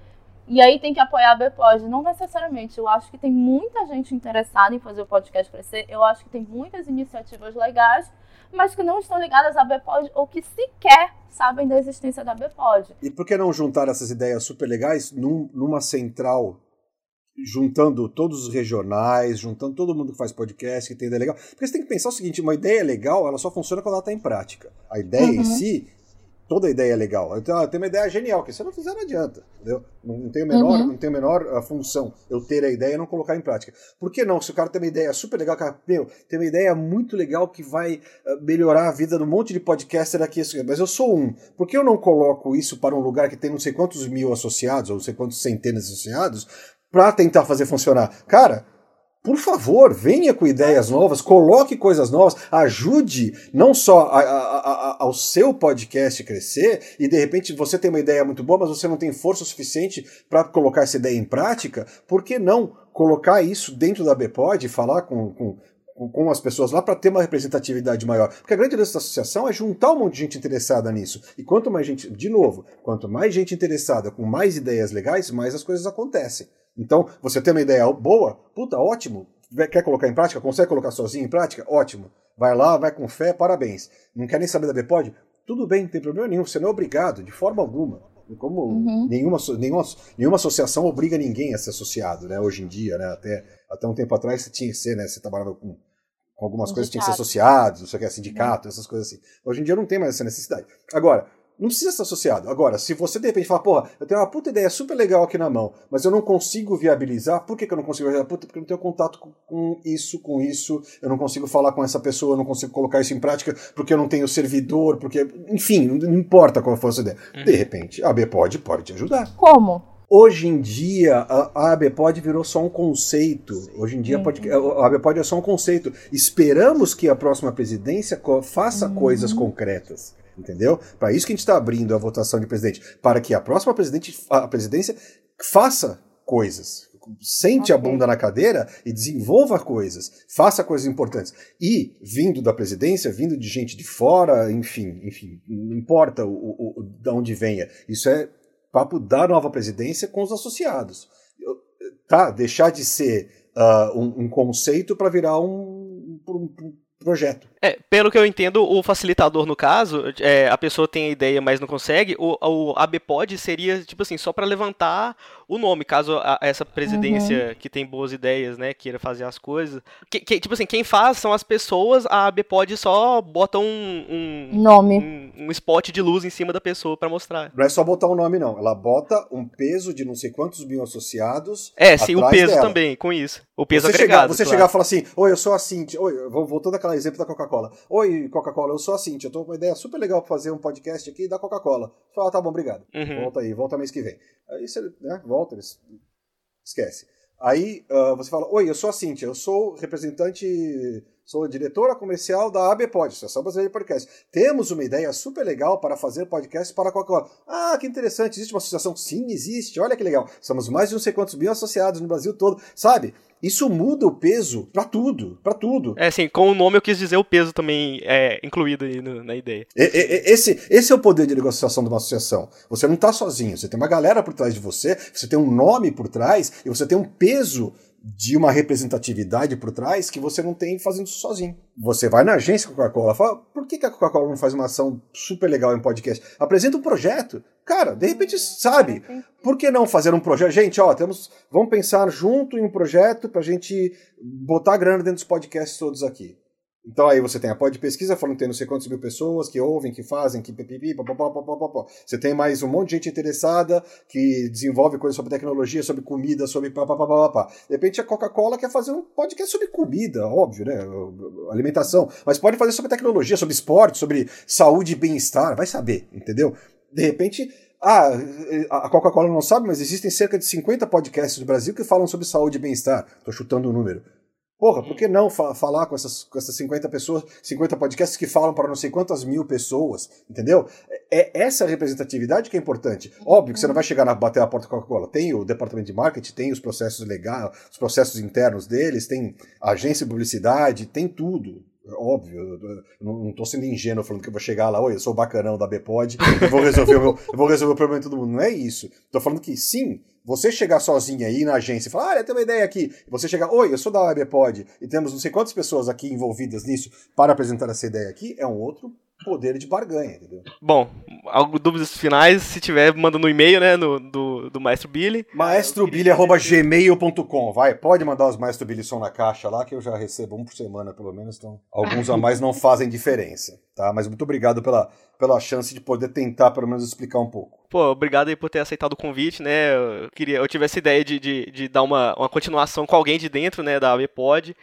E aí tem que apoiar a BPOD. Não necessariamente. Eu acho que tem muita gente interessada em fazer o podcast crescer. Eu acho que tem muitas iniciativas legais, mas que não estão ligadas à BPOD ou que sequer sabem da existência da BPOD. E por que não juntar essas ideias super legais num, numa central juntando todos os regionais, juntando todo mundo que faz podcast, que tem ideia legal. Porque você tem que pensar o seguinte, uma ideia legal, ela só funciona quando ela está em prática. A ideia uhum. em si, toda ideia é legal. Então, eu tenho uma ideia genial, que se eu não fizer não adianta, entendeu? Não, tem menor, uhum. não tem a menor a função eu ter a ideia e não colocar em prática. Por que não? Se o cara tem uma ideia super legal, cara, meu, tem uma ideia muito legal que vai uh, melhorar a vida de um monte de podcaster aqui, mas eu sou um. Por que eu não coloco isso para um lugar que tem não sei quantos mil associados, ou não sei quantos centenas de associados, para tentar fazer funcionar. Cara, por favor, venha com ideias novas, coloque coisas novas, ajude não só a, a, a, ao seu podcast crescer e de repente você tem uma ideia muito boa, mas você não tem força suficiente para colocar essa ideia em prática. Por que não colocar isso dentro da BPOD e falar com, com com as pessoas lá para ter uma representatividade maior. Porque a grande dessa associação é juntar um monte de gente interessada nisso. E quanto mais gente, de novo, quanto mais gente interessada com mais ideias legais, mais as coisas acontecem. Então, você tem uma ideia boa, puta, ótimo. Quer colocar em prática? Consegue colocar sozinho em prática? Ótimo. Vai lá, vai com fé, parabéns. Não quer nem saber da BPOD? Tudo bem, não tem problema nenhum. Você não é obrigado, de forma alguma. Como uhum. nenhuma, nenhuma, nenhuma associação obriga ninguém a ser associado, né? Hoje em dia, né? Até, até um tempo atrás você tinha que ser, né? Você trabalhava com, com algumas sindicato. coisas, tinha que ser associado, não sei o que, sindicato, uhum. essas coisas assim. Hoje em dia não tem mais essa necessidade. Agora, não precisa ser associado. Agora, se você de repente fala, porra, eu tenho uma puta ideia super legal aqui na mão, mas eu não consigo viabilizar, por que, que eu não consigo viabilizar? Puta, porque eu não tenho contato com isso, com isso, eu não consigo falar com essa pessoa, eu não consigo colocar isso em prática, porque eu não tenho servidor, porque. Enfim, não importa qual for a sua ideia. Uhum. De repente, a BPOD pode te ajudar. Como? Hoje em dia, a ABPOD virou só um conceito. Hoje em dia, uhum. a ABPOD é só um conceito. Esperamos que a próxima presidência faça uhum. coisas concretas entendeu? Para isso que a gente está abrindo a votação de presidente, para que a próxima presidente, a presidência faça coisas, sente okay. a bunda na cadeira e desenvolva coisas, faça coisas importantes. E vindo da presidência, vindo de gente de fora, enfim, enfim, não importa o, o, o de onde venha, isso é papo da nova presidência com os associados. Tá, deixar de ser uh, um, um, conceito para virar um, um, projeto. É, pelo que eu entendo, o facilitador, no caso, é, a pessoa tem a ideia, mas não consegue, o, o ABPOD seria, tipo assim, só para levantar o nome, caso a, essa presidência uhum. que tem boas ideias, né, queira fazer as coisas. Que, que, tipo assim, quem faz são as pessoas, a ABPOD só bota um, um nome, um, um, spot de luz em cima da pessoa para mostrar. Não é só botar um nome, não. Ela bota um peso de não sei quantos mil associados. É, sim, o peso dela. também, com isso. O peso você agregado. Chegar, você claro. chegar e falar assim, oi, eu sou a Cintia, oi, voltando aquele exemplo da Coca-Cola. Oi, Coca-Cola, eu sou a Cintia, eu tô com uma ideia super legal pra fazer um podcast aqui da Coca-Cola. Fala, ah, tá bom, obrigado. Uhum. Volta aí, volta mês que vem. Aí você, né, volta, eles esquece. Aí uh, você fala, oi, eu sou a Cintia, eu sou representante, sou diretora comercial da ABPod, Associação Brasileira de Podcast. Temos uma ideia super legal para fazer podcast para Coca-Cola. Ah, que interessante, existe uma associação? Sim, existe, olha que legal. Somos mais de não sei quantos mil associados no Brasil todo, sabe? Isso muda o peso para tudo, para tudo. É assim, com o nome eu quis dizer o peso também é incluído aí no, na ideia. Esse, esse é o poder de negociação de uma associação. Você não está sozinho, você tem uma galera por trás de você, você tem um nome por trás e você tem um peso de uma representatividade por trás que você não tem fazendo isso sozinho. Você vai na agência Coca-Cola, fala, por que, a Coca-Cola não faz uma ação super legal em podcast? Apresenta um projeto. Cara, de repente sabe. Por que não fazer um projeto? Gente, ó, temos, vamos pensar junto em um projeto pra gente botar grana dentro dos podcasts todos aqui. Então aí você tem a pod pesquisa falando que tem não sei quantas mil pessoas que ouvem, que fazem, que pipipi, Você tem mais um monte de gente interessada que desenvolve coisas sobre tecnologia, sobre comida, sobre papapá. De repente a Coca-Cola quer fazer um podcast sobre comida, óbvio, né? Alimentação. Mas pode fazer sobre tecnologia, sobre esporte, sobre saúde e bem-estar, vai saber, entendeu? De repente, ah, a Coca-Cola não sabe, mas existem cerca de 50 podcasts no Brasil que falam sobre saúde e bem-estar. Estou chutando o um número. Porra, por que não fa falar com essas, com essas 50 pessoas, 50 podcasts que falam para não sei quantas mil pessoas, entendeu? É, é essa representatividade que é importante. Óbvio que você não vai chegar na bater a porta da Coca-Cola. Tem o departamento de marketing, tem os processos legais, os processos internos deles, tem agência de publicidade, tem tudo. Óbvio, não estou sendo ingênuo falando que eu vou chegar lá, oi, eu sou o bacanão da Bpod, eu vou resolver o meu, eu vou resolver o problema de todo mundo. Não é isso. Estou falando que sim, você chegar sozinho aí na agência e falar, ah, eu tenho uma ideia aqui. Você chegar, oi, eu sou da Webpod e temos não sei quantas pessoas aqui envolvidas nisso para apresentar essa ideia aqui, é um outro poder de barganha, entendeu? Bom, algo dúvidas finais, se tiver, manda no e-mail, né, no, do, do Maestro Billy. Maestrobilly.gmail.com, vai, pode mandar os Maestro Billy som na caixa lá, que eu já recebo um por semana, pelo menos, então alguns a mais não [LAUGHS] fazem diferença, tá? Mas muito obrigado pela, pela chance de poder tentar, pelo menos, explicar um pouco. Pô, obrigado aí por ter aceitado o convite, né, eu, queria, eu tive essa ideia de, de, de dar uma, uma continuação com alguém de dentro, né, da ABPod,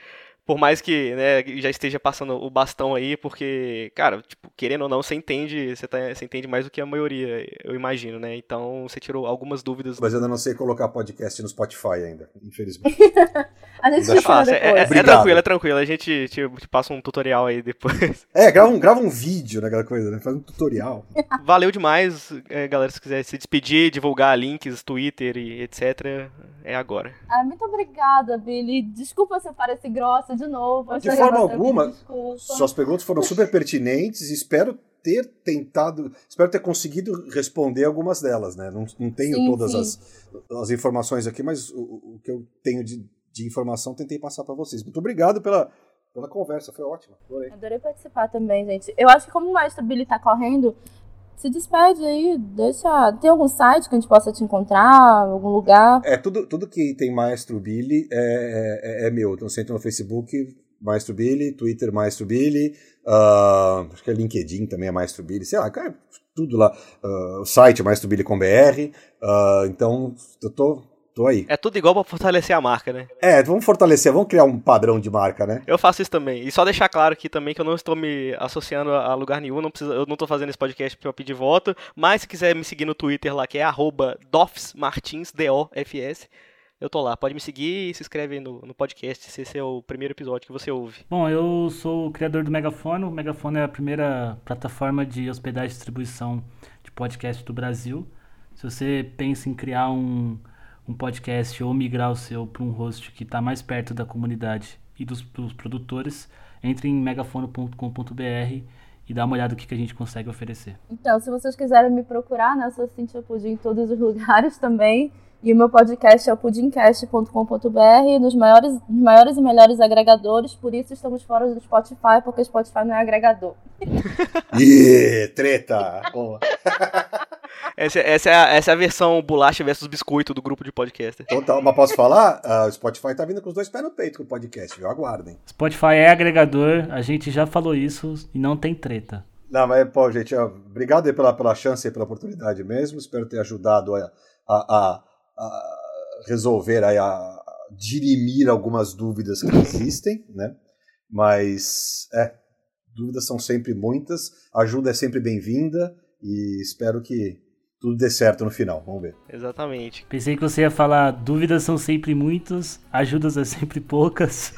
por mais que né, já esteja passando o bastão aí, porque, cara, tipo, querendo ou não, você entende, você, tá, você entende mais do que a maioria, eu imagino, né? Então você tirou algumas dúvidas. Mas eu ainda não sei colocar podcast no Spotify ainda, infelizmente. [LAUGHS] a gente te fala é, é, é, tranquilo, é tranquilo. A gente te, te, passa um tutorial aí depois. [LAUGHS] É, grava um, grava um vídeo naquela coisa, né? Faz um tutorial. [LAUGHS] Valeu demais, é, galera. Se quiser se despedir, divulgar links, Twitter e etc., é agora. Ah, muito obrigada, Billy. Desculpa se eu pareci grossa de novo. De forma alguma, suas perguntas foram super pertinentes e espero ter tentado, espero ter conseguido responder algumas delas, né? Não, não tenho sim, todas sim. As, as informações aqui, mas o, o que eu tenho de, de informação tentei passar para vocês. Muito obrigado pela, pela conversa, foi ótimo. Adorei. Adorei participar também, gente. Eu acho que como o Maestro Billy tá correndo, se despede aí, deixa. Tem algum site que a gente possa te encontrar? Algum lugar? É, tudo, tudo que tem Maestro Billy é, é, é meu. Então você entra no Facebook, Maestro Billy, Twitter, Maestro Billy, uh, acho que é LinkedIn também é Maestro Billy, sei lá, cara, tudo lá. Uh, o site é maestrobilly.com.br. Uh, então, eu tô Tô aí. É tudo igual pra fortalecer a marca, né? É, vamos fortalecer, vamos criar um padrão de marca, né? Eu faço isso também. E só deixar claro aqui também que eu não estou me associando a lugar nenhum, não preciso, eu não tô fazendo esse podcast pra pedir voto, mas se quiser me seguir no Twitter lá, que é arroba dofsmartins, D-O-F-S, eu tô lá. Pode me seguir e se inscreve aí no, no podcast se esse é o primeiro episódio que você ouve. Bom, eu sou o criador do Megafone. O Megafone é a primeira plataforma de hospedagem e distribuição de podcast do Brasil. Se você pensa em criar um um podcast ou migrar o seu para um host que está mais perto da comunidade e dos, dos produtores, entre em megafono.com.br e dá uma olhada no que, que a gente consegue oferecer. Então, se vocês quiserem me procurar, né, eu sou Cintia Pudim em todos os [LAUGHS] lugares também. E o meu podcast é o pudimcast.com.br, nos maiores, nos maiores e melhores agregadores, por isso estamos fora do Spotify, porque o Spotify não é agregador. [LAUGHS] Ih, treta! Boa. [LAUGHS] Essa, essa, é a, essa é a versão bolacha versus biscoito do grupo de podcast. Total, mas posso falar? Uh, o Spotify tá vindo com os dois pés no peito com o podcast, viu? Aguardem. Spotify é agregador, a gente já falou isso e não tem treta. Não, mas, pô, gente, ó, obrigado aí pela, pela chance e pela oportunidade mesmo. Espero ter ajudado a, a, a, a resolver, aí, a dirimir algumas dúvidas que [LAUGHS] existem, né? Mas, é, dúvidas são sempre muitas, ajuda é sempre bem-vinda e espero que tudo dê certo no final. Vamos ver. Exatamente. Pensei que você ia falar: dúvidas são sempre muitas, ajudas é sempre poucas.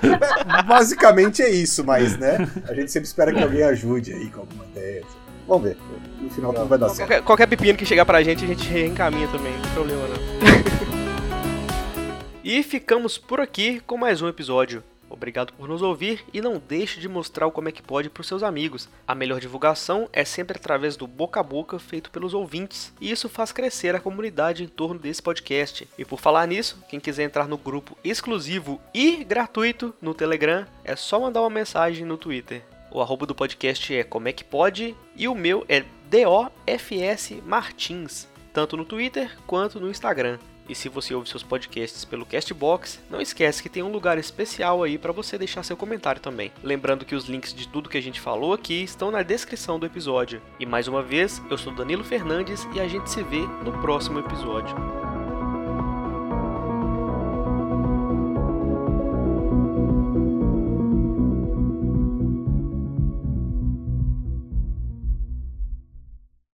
[LAUGHS] Basicamente é isso, mas, né? A gente sempre espera que alguém ajude aí com alguma ideia. Vamos ver. No final tudo vai dar qualquer, certo. Qualquer pepino que chegar pra gente, a gente reencaminha também. Não tem problema, não. [LAUGHS] e ficamos por aqui com mais um episódio. Obrigado por nos ouvir e não deixe de mostrar o Como é que pode para os seus amigos. A melhor divulgação é sempre através do boca a boca feito pelos ouvintes, e isso faz crescer a comunidade em torno desse podcast. E por falar nisso, quem quiser entrar no grupo exclusivo e gratuito no Telegram, é só mandar uma mensagem no Twitter. O arroba do podcast é Como é que pode e o meu é DOFS Martins, tanto no Twitter quanto no Instagram. E se você ouve seus podcasts pelo Castbox, não esquece que tem um lugar especial aí para você deixar seu comentário também. Lembrando que os links de tudo que a gente falou aqui estão na descrição do episódio. E mais uma vez, eu sou Danilo Fernandes e a gente se vê no próximo episódio.